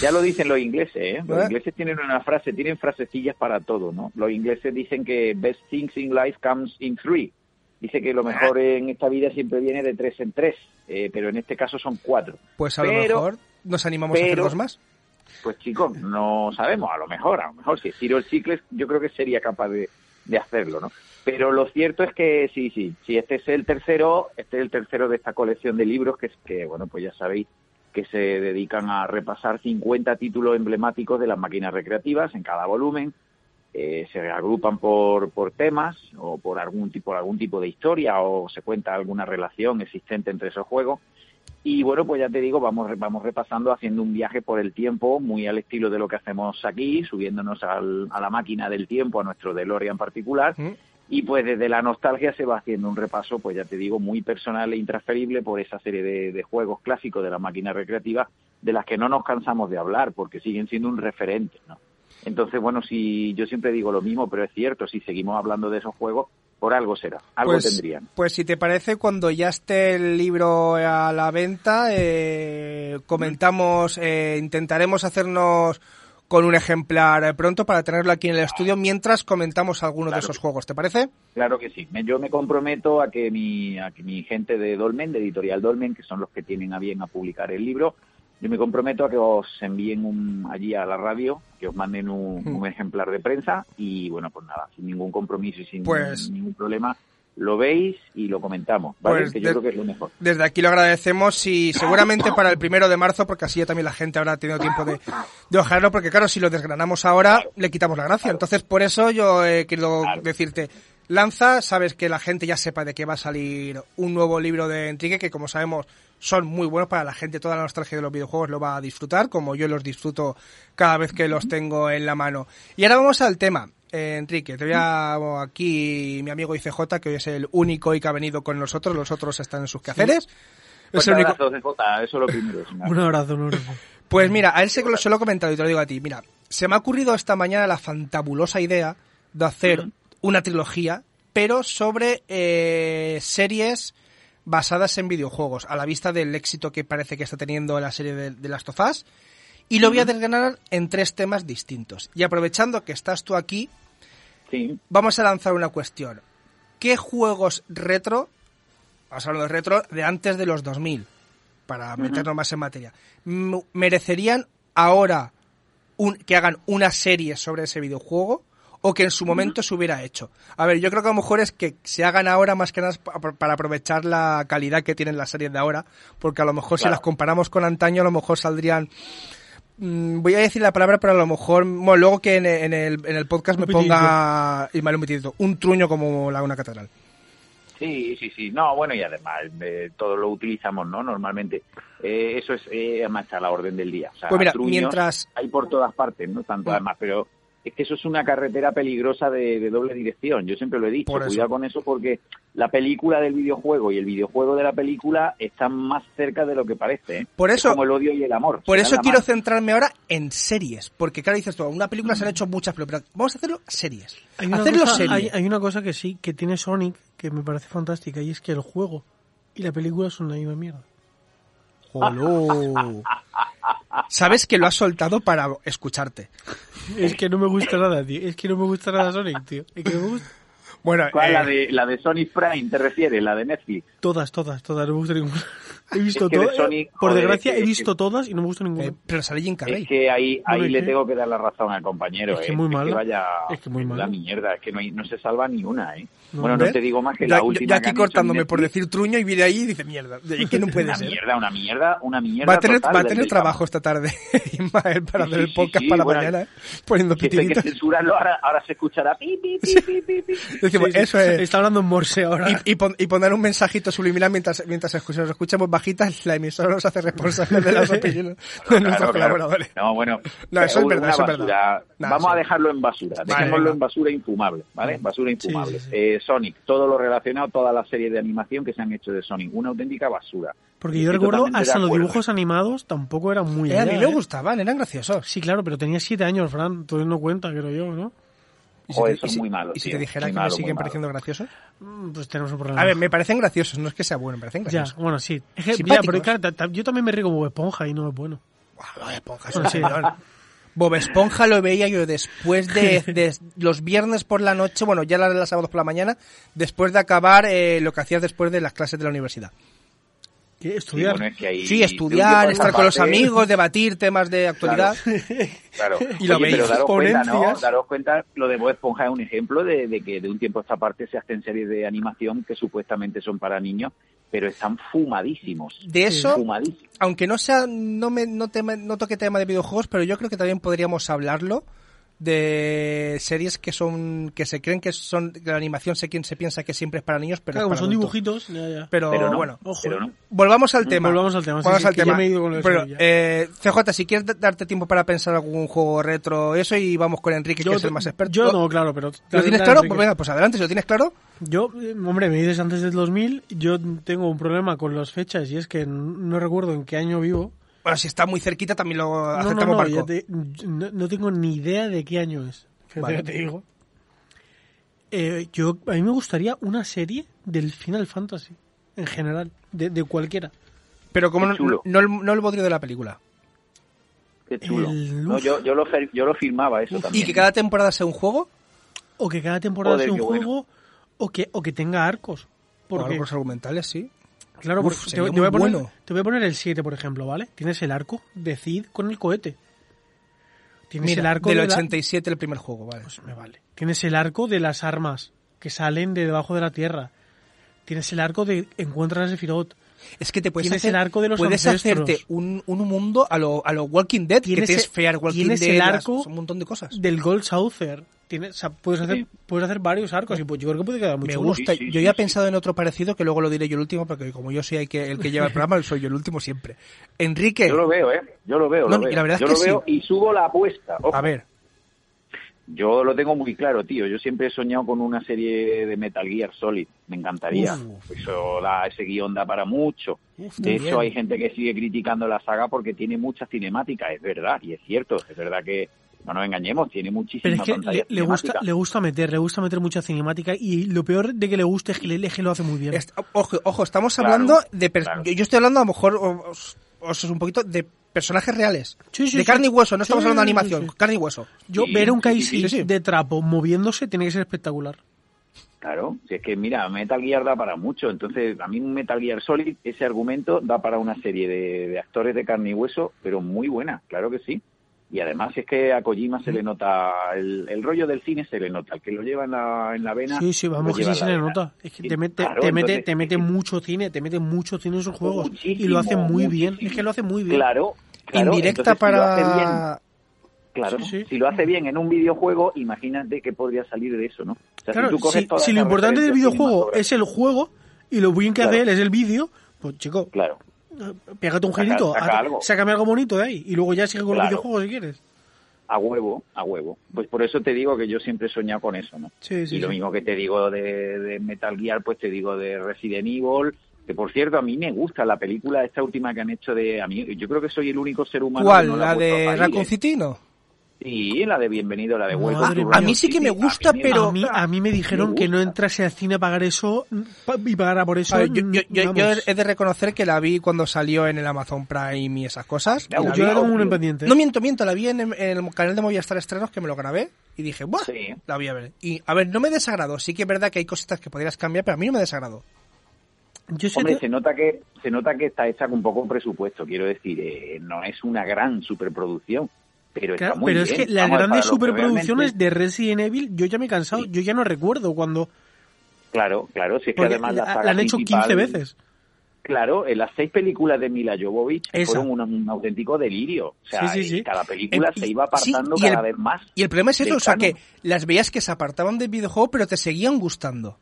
Ya lo dicen los ingleses, ¿eh? Los ¿Eh? ingleses tienen una frase, tienen frasecillas para todo, ¿no? Los ingleses dicen que best things in life comes in three. Dice que lo mejor en esta vida siempre viene de tres en tres, eh, pero en este caso son cuatro. Pues a lo mejor nos animamos a hacer dos más. Pues chicos, no sabemos, a lo mejor, a lo mejor si tiro el cicle yo creo que sería capaz de, de hacerlo, ¿no? Pero lo cierto es que sí, sí, sí, este es el tercero, este es el tercero de esta colección de libros que que, bueno, pues ya sabéis que se dedican a repasar 50 títulos emblemáticos de las máquinas recreativas en cada volumen. Eh, se agrupan por, por temas o por algún tipo, algún tipo de historia o se cuenta alguna relación existente entre esos juegos. Y bueno, pues ya te digo, vamos, vamos repasando, haciendo un viaje por el tiempo, muy al estilo de lo que hacemos aquí, subiéndonos al- a la máquina del tiempo, a nuestro DeLorean particular. ¿Mm? Y pues desde la nostalgia se va haciendo un repaso, pues ya te digo, muy personal e intransferible por esa serie de, de juegos clásicos de la máquina recreativa, de las que no nos cansamos de hablar, porque siguen siendo un referente, ¿no? Entonces, bueno, si yo siempre digo lo mismo, pero es cierto, si seguimos hablando de esos juegos, por algo será, algo pues, tendrían. Pues si te parece, cuando ya esté el libro a la venta, eh, comentamos, eh, intentaremos hacernos con un ejemplar pronto para tenerlo aquí en el estudio mientras comentamos alguno de esos juegos, ¿te parece? Claro que sí. Yo me comprometo a que mi, a que mi gente de Dolmen, de Editorial Dolmen, que son los que tienen a bien a publicar el libro, yo me comprometo a que os envíen un, allí a la radio, que os manden un, Hmm. un ejemplar de prensa y bueno, pues nada, sin ningún compromiso y sin Pues- ningún problema, lo veis y lo comentamos, ¿vale? Pues que de- yo creo que es lo mejor. Desde aquí lo agradecemos y seguramente para el primero de marzo, porque así ya también la gente habrá tenido tiempo de, de ojearlo, porque claro, si lo desgranamos ahora, le quitamos la gracia. Entonces, por eso yo he querido Claro. decirte, lanza, sabes que la gente ya sepa de qué va a salir un nuevo libro de Enrique, que como sabemos son muy buenos para la gente, toda la nostalgia de los videojuegos lo va a disfrutar, como yo los disfruto cada vez que los tengo en la mano. Y ahora vamos al tema. Eh, Enrique, te voy a aquí mi amigo ICJ, que hoy es el único y que ha venido con nosotros, los otros están en sus quehaceres. Es Fuerte el único. abrazo, CJ, eso es lo primero. es un Un abrazo, un abrazo. Pues mira, a él se, lo- se lo he comentado y te lo digo a ti. Mira, se me ha ocurrido esta mañana la fantabulosa idea de hacer una trilogía, pero sobre eh, series basadas en videojuegos, a la vista del éxito que parece que está teniendo la serie de, de Last of Us. Y lo voy a desgranar en tres temas distintos. Y aprovechando que estás tú aquí, Sí, vamos a lanzar una cuestión. ¿Qué juegos retro, vamos a hablar de retro, de antes de los 2000, para meternos más en materia, merecerían ahora un, que hagan una serie sobre ese videojuego o que en su momento se hubiera hecho? A ver, yo creo que a lo mejor es que se hagan ahora más que nada pa- para aprovechar la calidad que tienen las series de ahora, porque a lo mejor si las comparamos con antaño, a lo mejor saldrían Mm, voy a decir la palabra, pero a lo mejor, bueno, luego que en, en el, en el podcast me ponga, y mal un un truño como la una catedral. Sí, sí, sí. No, bueno, y además eh, todo lo utilizamos, ¿no? Normalmente. Eh, eso es eh, además a la orden del día. O sea, Pues mira, truños mientras- Hay por todas partes, ¿no? Tanto además, pero es que eso es una carretera peligrosa de, de doble dirección. Yo siempre lo he dicho. Cuidado con eso porque la película del videojuego y el videojuego de la película están más cerca de lo que parece. ¿eh? Por Es eso- como el odio y el amor. Por eso quiero centrarme ahora en series, porque claro, dices tú, una película se han hecho muchas, pero pero vamos a hacerlo series. Hay una, hacerlo cosa, serie. hay, hay una cosa que sí, que tiene Sonic, que me parece fantástica, y es que el juego y la película son la misma mierda. Joló. Sabes que lo has soltado para escucharte. Es que no me gusta nada, tío. Es que no me gusta nada Sonic, tío. Es que no me gusta... Bueno, ¿Cuál? eh, La, de, la de Sonic Prime, ¿te refieres? La de Netflix. Todas, todas, todas, no me gusta ninguna. He visto Es que de todas. Sonic, Por joder, desgracia, es que- he visto todas y no me gusta ninguna. eh, pero sale Jim Carrey. Es que ahí, ahí le que- tengo que dar la razón al compañero, Es que ¿eh? muy mala. vaya Es que muy la mala. mierda, es que no, hay- no se salva ni una, ¿eh? No, bueno, no te digo más que Ya- la última ya aquí cortándome por decir truño y viene ahí y dice mierda. Es que no puede una ser. mierda, una mierda, una mierda Va a tener, total va a tener trabajo esta tarde, Ismael, para Sí, hacer el podcast sí, para bueno, mañana, ¿eh? poniendo hay que censurarlo, ahora, ahora se escuchará pi, pi, pi, pi, pi, pi. Decimos, Sí, sí. eso es. Está hablando en Morse ahora. Y, y, pon- y poner un mensajito subliminal mientras, mientras escuch- nos escuchamos bajitas, la emisora nos hace responsables de las opiniones de nuestros Claro, claro. colaboradores. No, bueno. No, eso es verdad, eso es basura. verdad. Vamos a dejarlo en basura. Dejémoslo en basura infumable, ¿vale? Basura infumable. Sonic, todo lo relacionado, todas las series de animación que se han hecho de Sonic, una auténtica basura. Porque yo recuerdo hasta los dibujos animados tampoco eran muy Eh, a mí me ¿eh? gustaban, eran graciosos. Sí, claro, pero tenía siete años, Fran. Entonces no cuenta, creo yo, ¿no? ¿Y si, Joder, te, son y si- muy malos, y si tío. te dijera Muy que me malo, siguen malo. pareciendo graciosos? Mm, Pues tenemos un problema. A ver, me parecen graciosos, no es que sea bueno, me parecen Ya, graciosos. bueno, sí. Ya, pero claro, yo también me río como Esponja y no es bueno. Bob Esponja, es Bueno, un. Bob Esponja lo veía yo después de, de los viernes por la noche, bueno, ya las de los sábados por la mañana, después de acabar eh, lo que hacías después de las clases de la universidad. ¿Estudiar? bueno, es que ahí- Sí, estudiar, estar esta con los amigos, debatir temas de actualidad. Claro. Y lo Oye, veis, pero daros cuenta, ¿no? Daros cuenta, lo de Bob Esponja es un ejemplo de, de que de un tiempo a esta parte se hacen series de animación que supuestamente son para niños, pero están fumadísimos. De eso, Fumadísimos. aunque no sea, no me, no, tema- no toque tema de videojuegos, pero yo creo que también podríamos hablarlo. De series que son que se creen que son que la animación se, se piensa que siempre es para niños, pero Claro, es para son adultos. dibujitos, ya, ya. Pero, Pero no, bueno, Ojo, pero no. volvamos al tema. Volvamos al tema, Volvamos sí, al tema. me he ido con lo de Pero, eh, CJ, si quieres darte tiempo para pensar algún juego retro, eso y vamos con Enrique, que es el más experto. Yo no, claro, pero... ¿Lo tienes claro? Pues venga, pues adelante, si lo tienes claro. Yo, eh, hombre, me dices antes del 2000, yo tengo un problema con las fechas y es que no recuerdo en qué año vivo. Bueno, si está muy cerquita también lo No, no, aceptamos no, barco. te- no, no tengo ni idea de qué año es. Vale. te digo. Eh, yo, a mí me gustaría una serie del Final Fantasy, en general, de, de cualquiera. Pero como no, no, el- no el bodrio de la película. Qué chulo. El- No, yo, yo, lo, yo lo firmaba eso también. Y que cada temporada sea un juego O que cada temporada Joder, sea un bueno. juego, o, que, o que tenga arcos. o Porque, arcos argumentales, sí. Claro, Uf, te, voy a poner, bueno. te voy a poner el 7, por ejemplo, ¿vale? Tienes el arco de Cid con el cohete. Tienes Mira, el arco del de la- 87 el primer juego, vale. Pues me vale. Tienes el arco de las armas que salen de debajo de la tierra. Tienes el arco de encuentras a Sephiroth. Es que te puedes Tienes hacer, el arco de los puedes ancestros. hacerte un, un mundo a lo, a lo Walking Dead, que Tienes te es fear Walking tienes Dead, el las- arco un montón de cosas. Del Gold Saucer. Tienes, o sea, puedes hacer, Sí. puedes hacer varios arcos y pues yo creo que puede quedar muy Me chulo. gusta. Sí, sí, yo sí, ya he sí. pensado en otro parecido que luego lo diré yo el último, porque como yo soy el que, el que lleva el programa, soy yo el último siempre. Enrique, Yo lo veo, ¿eh? Yo lo veo, No, lo veo. y la verdad es yo que lo veo sí. y subo la apuesta. Ojo. a ver, Yo lo tengo muy claro, tío. Yo siempre he soñado con una serie de Metal Gear Solid. Me encantaría. Uf. Eso da, ese guion da para mucho. Uf, de hecho, hay gente que sigue criticando la saga porque tiene mucha cinemática. Es verdad, y es cierto. Es verdad que, no nos engañemos, tiene muchísima Pero es que pantalla le, le gusta, cinemática. le gusta meter, le gusta meter mucha cinemática y lo peor de que le guste es que es que lo hace muy bien. est- ojo, ojo, estamos Claro, hablando de... per- claro. yo, yo estoy hablando a lo mejor, os, os- un poquito, de personajes reales. Sí, sí, de sí. carne y hueso, no estamos Sí, hablando de animación, sí. carne y hueso. Yo Sí, ver a un Kaisi sí, sí. de trapo moviéndose tiene que ser espectacular. Claro, si es que mira, Metal Gear da para mucho. Entonces, a mí un Metal Gear Solid, ese argumento da para una serie de, de actores de carne y hueso, pero muy buena, claro que sí. Y además es que a Kojima se le nota, el, el rollo del cine se le nota, el que lo lleva en la, en la vena. Sí, sí, vamos, que sí se le nota. Es que te mete, claro, te mete, entonces, te mete mucho cine, te mete mucho cine en sus juegos. y lo hace muy bien. Es que lo hace muy bien. Claro, claro, Indirecta entonces, si lo hace bien, para... Claro, Sí, sí. si lo hace bien en un videojuego, imagínate que podría salir de eso, ¿no? O sea, Claro, tú coges si, lo importante del videojuego es el juego y lo bien que Claro. hace él es el vídeo, pues chico, Claro, pégate un Saca- girito, saca algo. sácame algo bonito de ahí y luego ya sigue con Claro. el videojuego si quieres. a huevo, a huevo. Pues por eso te digo que yo siempre he soñado con eso, ¿no? Sí, sí, y lo sí. mismo que te digo de, de Metal Gear, pues te digo de Resident Evil, que por cierto, a mí me gusta la película esta última que han hecho de... a mí Yo creo que soy el único ser humano... que ¿Cuál? no ¿La de Raccoon ¿eh? City? No. Sí, la de Bienvenido, la de Madre Welcome. A mí sí que me gusta, pero- a mí, a mí me dijeron me que no entrase al cine a pagar eso y pagara por eso. Ver, yo, yo- yo- he de reconocer que la vi cuando salió en el Amazon Prime y esas cosas. Yo tengo vi- un pendiente. No miento, miento, la vi en, en el canal de Movistar Estrenos que me lo grabé y dije, ¡buah! Sí. La voy a ver. Y, a ver, no me desagradó. Sí que es verdad que hay cositas que podrías cambiar, pero a mí no me. Yo sé Hombre, que- se nota que se nota que está hecha con poco presupuesto, quiero decir, eh, no es una gran superproducción, pero claro, está muy pero bien. es que las Vamos, grandes que superproducciones realmente- de Resident Evil, yo ya me he cansado, Sí. yo ya no recuerdo cuando... Claro, claro, si es que Porque además la la, saga la han hecho principal- 15 veces. Claro, en las seis películas de Mila Jovovich Esa. fueron un, un auténtico delirio. O sea, Sí, sí, sí. cada película Eh, se iba apartando cada el- vez más. Y el problema es eso, o sea, que las veías que se apartaban del videojuego, pero te seguían gustando.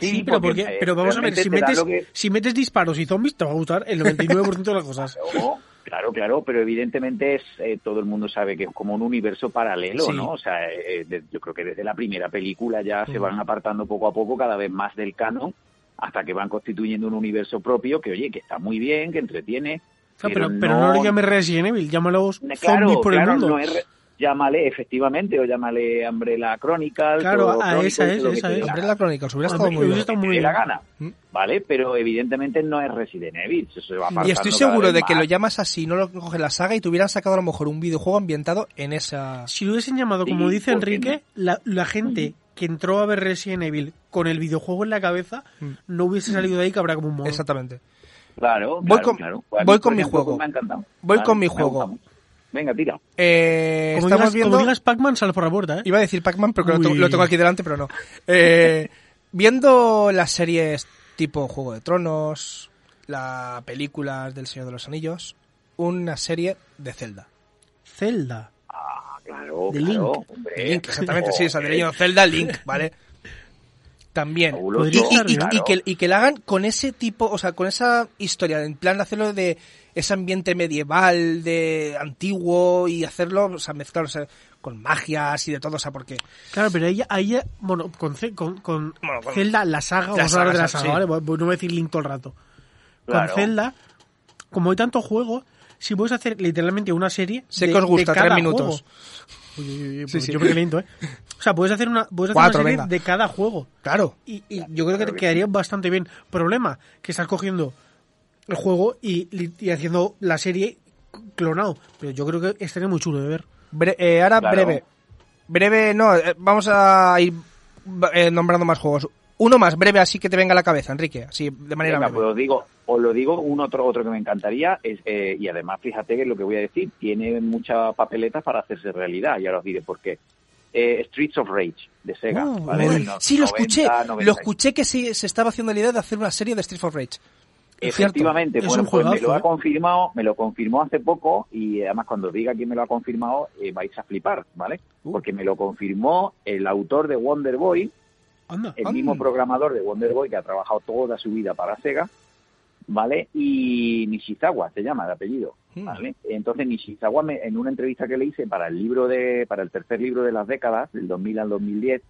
Sí, pero, porque, eh, pero vamos a ver, si metes, que- si metes disparos y zombies te va a gustar el 99% de las cosas. Claro, Claro, claro, pero evidentemente es eh, todo el mundo sabe que es como un universo paralelo, Sí. ¿no? O sea, eh, de- yo creo que desde la primera película ya se Mm. van apartando poco a poco cada vez más del canon hasta que van constituyendo un universo propio que, oye, que está muy bien, que entretiene. Ah, pero, pero no lo llames Resident Evil, llámalo zombies por el claro, mundo. no es llámale efectivamente o llámale Umbrella Chronicles Claro, o a Chronicles, esa es, lo que esa dé es. la Hombre, gana. la crónica, hubiera Ah, estado muy bien. que muy dé la bien. gana, Mm. ¿vale? Pero evidentemente no es Resident Evil, eso se va Y estoy seguro de que más. lo llamas así, no lo coge la saga y te hubieran sacado a lo mejor un videojuego ambientado en esa... Si lo hubiesen llamado, Sí, como dice ¿por qué Enrique, la, la gente que entró a ver Resident Evil con el videojuego en la cabeza Mm. no hubiese salido de ahí que habrá como un mono. Exactamente. Claro, Voy claro, con- claro. Voy con mi juego. Me ha encantado. Voy con mi juego. Venga, tira. Eh, Como, estamos digas, viendo... como digas Pac-Man, sal por la puerta, ¿eh? Iba a decir Pac-Man, pero que lo, lo tengo aquí delante, pero no. Eh, viendo las series tipo Juego de Tronos, las películas del Señor de los Anillos, una serie de Zelda. Zelda. Claro, De claro, Link. hombre. Link, exactamente, sí, o sea, de Zelda, Link, ¿vale? También. Y, y- y- y claro. que, y que la hagan con ese tipo, o sea, con esa historia, en plan de hacerlo de ese ambiente medieval, de antiguo, y hacerlo, o sea, mezclarlo o sea, con magias y de todo, o sea, porque... Claro, pero ella, ella bueno, con, con, con Bueno, con- Zelda, la saga, vamos a hablar de la saga, sí. ¿vale? No voy a decir Link todo el rato. Claro. Con Zelda, como hay tantos juegos, si puedes hacer literalmente una serie. Sé de- que os gusta, de cada tres minutos. juego. Uy, uy, uy, Sí, pues sí. Yo creo que lento, ¿eh? O sea, puedes hacer una, puedes hacer una serie venga. de cada juego. Claro. Y, y yo creo que te quedaría bastante bien. Problema, que estás cogiendo el juego y, y haciendo la serie clonado. Pero yo creo que estaría muy chulo de ver. Bre- eh, ahora Claro. breve. Breve, no, eh, vamos a ir eh, nombrando más juegos. Uno más, breve, así que te venga a la cabeza, Enrique, así de manera Venga, breve. pues os digo, os lo digo, un otro otro que me encantaría, es, eh, y además fíjate que lo que voy a decir, tiene mucha papeleta para hacerse realidad, y ahora os diré por qué. Eh, Streets of Rage, de Sega. Oh, ¿vale? no- sí, lo 90, escuché, 90. lo escuché que sí, se estaba haciendo la idea de hacer una serie de Street of Rage. Efectivamente, bueno, pues me lo ha ¿eh? confirmado, me lo confirmó hace poco y además cuando diga quién me lo ha confirmado eh, vais a flipar, ¿vale? Uh. Porque me lo confirmó el autor de Wonder Boy, Anda. el mismo programador de Wonder Boy que ha trabajado toda su vida para Sega, ¿vale? Y Nishizawa se llama de apellido, Mm. ¿vale? Entonces Nishizawa me- en una entrevista que le hice para el libro de para el tercer libro de las décadas, del 2000 al 2010,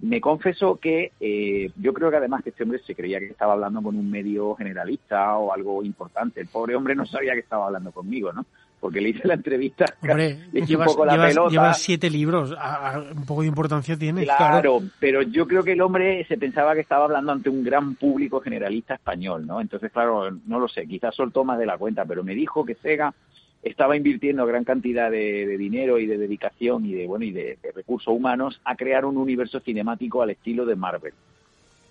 me confesó que eh, yo creo que además que este hombre se creía que estaba hablando con un medio generalista o algo importante. El pobre hombre no sabía que estaba hablando conmigo, ¿no? Porque le hice la entrevista, Hombre, le eché llevas, un poco la llevas- pelota. llevas siete libros, a- a- un poco de importancia tiene. Claro, pero yo creo que el hombre se pensaba que estaba hablando ante un gran público generalista español, ¿no? Entonces, claro, no lo sé, quizás soltó más de la cuenta, pero me dijo que Sega estaba invirtiendo gran cantidad de, de dinero y de dedicación y de bueno y de, de recursos humanos a crear un universo cinemático al estilo de Marvel.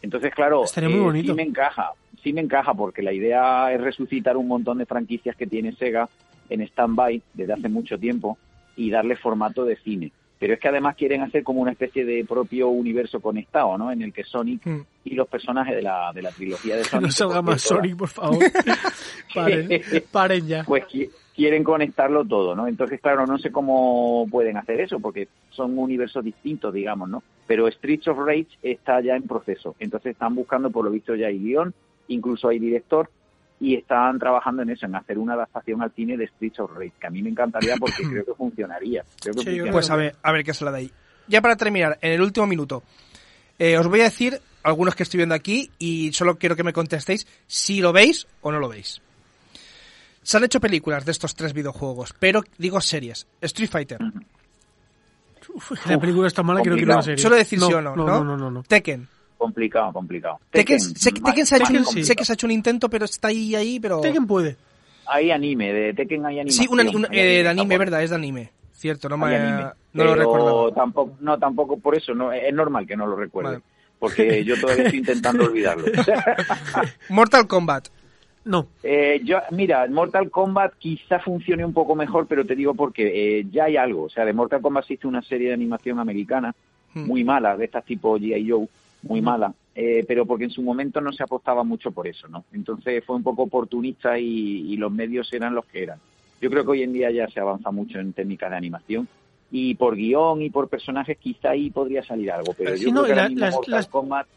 Entonces, claro, muy eh, bonito. sí me encaja, sí me encaja porque la idea es resucitar un montón de franquicias que tiene Sega en stand-by desde hace mucho tiempo y darle formato de cine. Pero es que además quieren hacer como una especie de propio universo conectado, ¿no? En el que Sonic Mm. y los personajes de la, de la trilogía de Que Sonic... no salga por más cierto, Sonic, por favor. paren, paren ya. Pues quieren conectarlo todo, ¿no? Entonces, claro, no sé cómo pueden hacer eso, porque son universos distintos, digamos, ¿no? Pero Streets of Rage está ya en proceso. Entonces están buscando, por lo visto, ya hay guion, incluso hay director, y están trabajando en eso, en hacer una adaptación al cine de Streets of Rage, que a mí me encantaría porque creo que funcionaría. Creo que Sí, funcionaría. Pues a ver, a ver qué se la da ahí. Ya para terminar, en el último minuto, eh, os voy a decir algunos que estoy viendo aquí y solo quiero que me contestéis si lo veis o no lo veis. Se han hecho películas de estos tres videojuegos, pero digo series. Street Fighter, Uf, la película está mala, quiero que no serie. solo decir sí o no, no, ¿no? no, no, no, no. Tekken. Complicado, complicado. Tekken, sé, que- más- Tekken se ha hecho más un- sí. sé que se ha hecho un intento, pero está ahí, ahí, pero... Tekken puede. Hay anime, de Tekken hay animación. Sí, un, un- hay eh, de en anime, verdad, es de anime. Cierto, no, me, anime. no lo recordaba. Tampoco, no, tampoco por eso, no, es normal que no lo recuerde. Vale. Porque yo todavía estoy intentando olvidarlo. Mortal Kombat. No. Eh, yo, mira, Mortal Kombat quizá funcione un poco mejor, pero te digo porque eh, ya hay algo. O sea, de Mortal Kombat existe una serie de animación americana Hmm. muy mala, de estas tipo G.I. Joe, muy mala, eh, pero porque en su momento no se apostaba mucho por eso, ¿no? Entonces fue un poco oportunista y, y los medios eran los que eran. Yo creo que hoy en día ya se avanza mucho en técnicas de animación y por guion y por personajes quizá ahí podría salir algo, pero Sí, yo no, creo que ahora mismo las- Mortal las- Kombat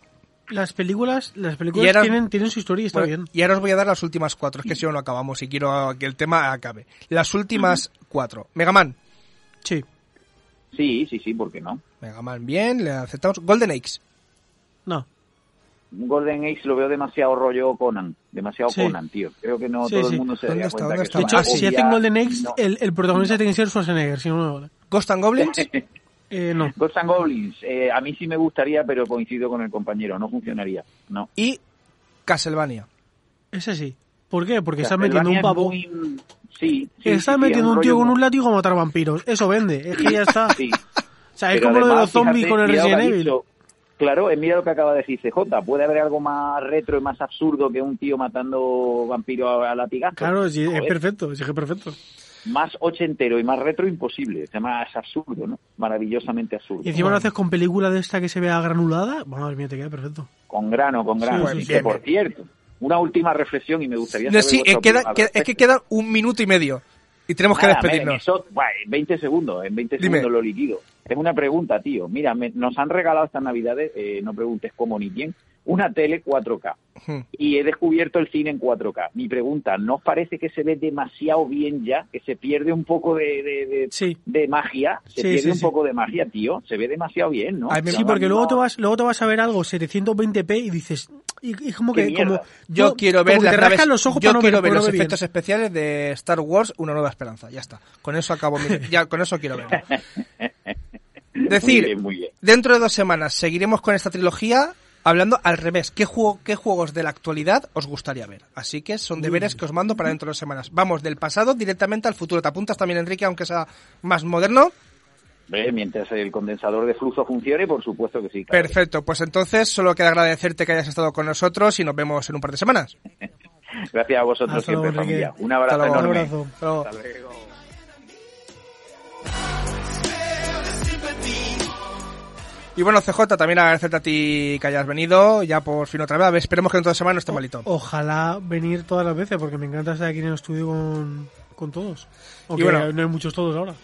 Las películas, las películas ahora- tienen, tienen su historia y está Bueno, bien. y ahora os voy a dar las últimas cuatro, es que si no, no acabamos y quiero que el tema acabe. Las últimas cuatro. Mega Man. Sí. sí, sí, sí, ¿por qué no? Mega Man, bien, le aceptamos. Golden Axe. No. Golden Age lo veo demasiado rollo Conan, demasiado Sí. Conan, tío. Creo que no Sí, todo sí. el mundo se ¿Dónde daría está? cuenta ¿Dónde que está? De hecho, si hacen Golden Age, no. el, el protagonista tiene que ser Schwarzenegger, si no, no. Ghost and Goblins. Eh, no. Ghosts and Goblins, eh, a mí sí me gustaría, pero coincido con el compañero, no funcionaría. No. y Castlevania. Ese sí. ¿Por qué? Porque estás metiendo un es pavo. muy- Sí, sí. estás sí, metiendo un tío con un látigo a matar vampiros. Eso vende. Es que ya está. Sí. O sea, es Pero como lo de los zombies fíjate, con el Resident ha Evil. dicho. Claro, eh, mira lo que acaba de decir CJ. Puede haber algo más retro y más absurdo que un tío matando vampiros a, a latigazo. Claro, sí, es perfecto. Sí, que es perfecto. Más ochentero y más retro imposible. Es más absurdo, ¿no? Maravillosamente absurdo. Y encima lo haces con película de esta que se vea granulada. Madre mía, te queda perfecto. Con grano, con grano. Sí, que, por cierto, una última reflexión y me gustaría saber sí, eh, queda, es que queda un minuto y medio. Y tenemos que despedirnos. en eso, buah, en 20 segundos, en 20 Dime. segundos lo liquido. Tengo una pregunta, tío. Mira, me- nos han regalado estas navidades, eh, no preguntes cómo ni quién, una tele 4K. Hmm. Y he descubierto el cine en 4K. Mi pregunta, ¿no os parece que se ve demasiado bien ya? Que se pierde un poco de, de, de- Sí. de magia. Se Sí, pierde sí, un sí. poco de magia, tío. Se ve demasiado bien, ¿no? Ay, Sí, porque No, luego no. te vas, luego te vas a ver algo 720p y dices, y, y como que, como, Yo no, quiero ver las te naves- los ojos yo para no quiero ver, ver los bien. efectos especiales de Star Wars Una Nueva Esperanza. Ya está. Con eso acabo mi... ya, con eso quiero ver. Decir, Muy bien, muy bien. dentro de dos semanas seguiremos con esta trilogía hablando al revés. ¿Qué, juego, ¿Qué juegos de la actualidad os gustaría ver? Así que son deberes que os mando para dentro de dos semanas. Vamos del pasado directamente al futuro. ¿Te apuntas también, Enrique, aunque sea más moderno? Ve, Mientras el condensador de flujo funcione, por supuesto que sí. claro. Perfecto. Pues entonces solo queda agradecerte que hayas estado con nosotros y nos vemos en un par de semanas. Gracias a vosotros Hasta siempre, familia. Un abrazo Hasta luego. enorme. Un abrazo. Hasta luego. Y bueno, CJ, también agradecerte a ti que hayas venido, ya por fin otra vez. A ver, esperemos que en toda semana no esté malito. Ojalá venir todas las veces, porque me encanta estar aquí en el estudio con, con todos. Aunque bueno. no hay muchos todos ahora.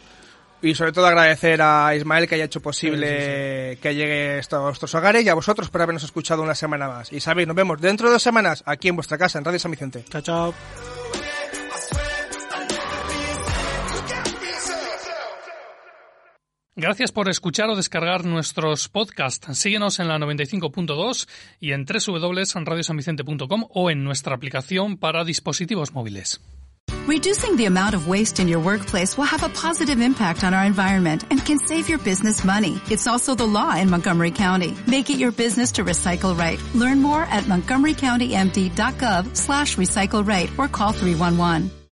Y sobre todo agradecer a Ismael que haya hecho posible que llegue a vuestros hogares y a vosotros por habernos escuchado una semana más. Y sabéis, nos vemos dentro de dos semanas aquí en vuestra casa, en Radio San Vicente. Chao, chao. Gracias por escuchar o descargar nuestros podcasts. Síguenos en la 95.2 y en www.radiosanvicente.com o en nuestra aplicación para dispositivos móviles. Reducing the amount of waste in your workplace will have a positive impact on our environment and can save your business money. It's also the law in Montgomery County. Make it your business to recycle right. Learn more at montgomerycountymd.gov slash recycle right or call 311.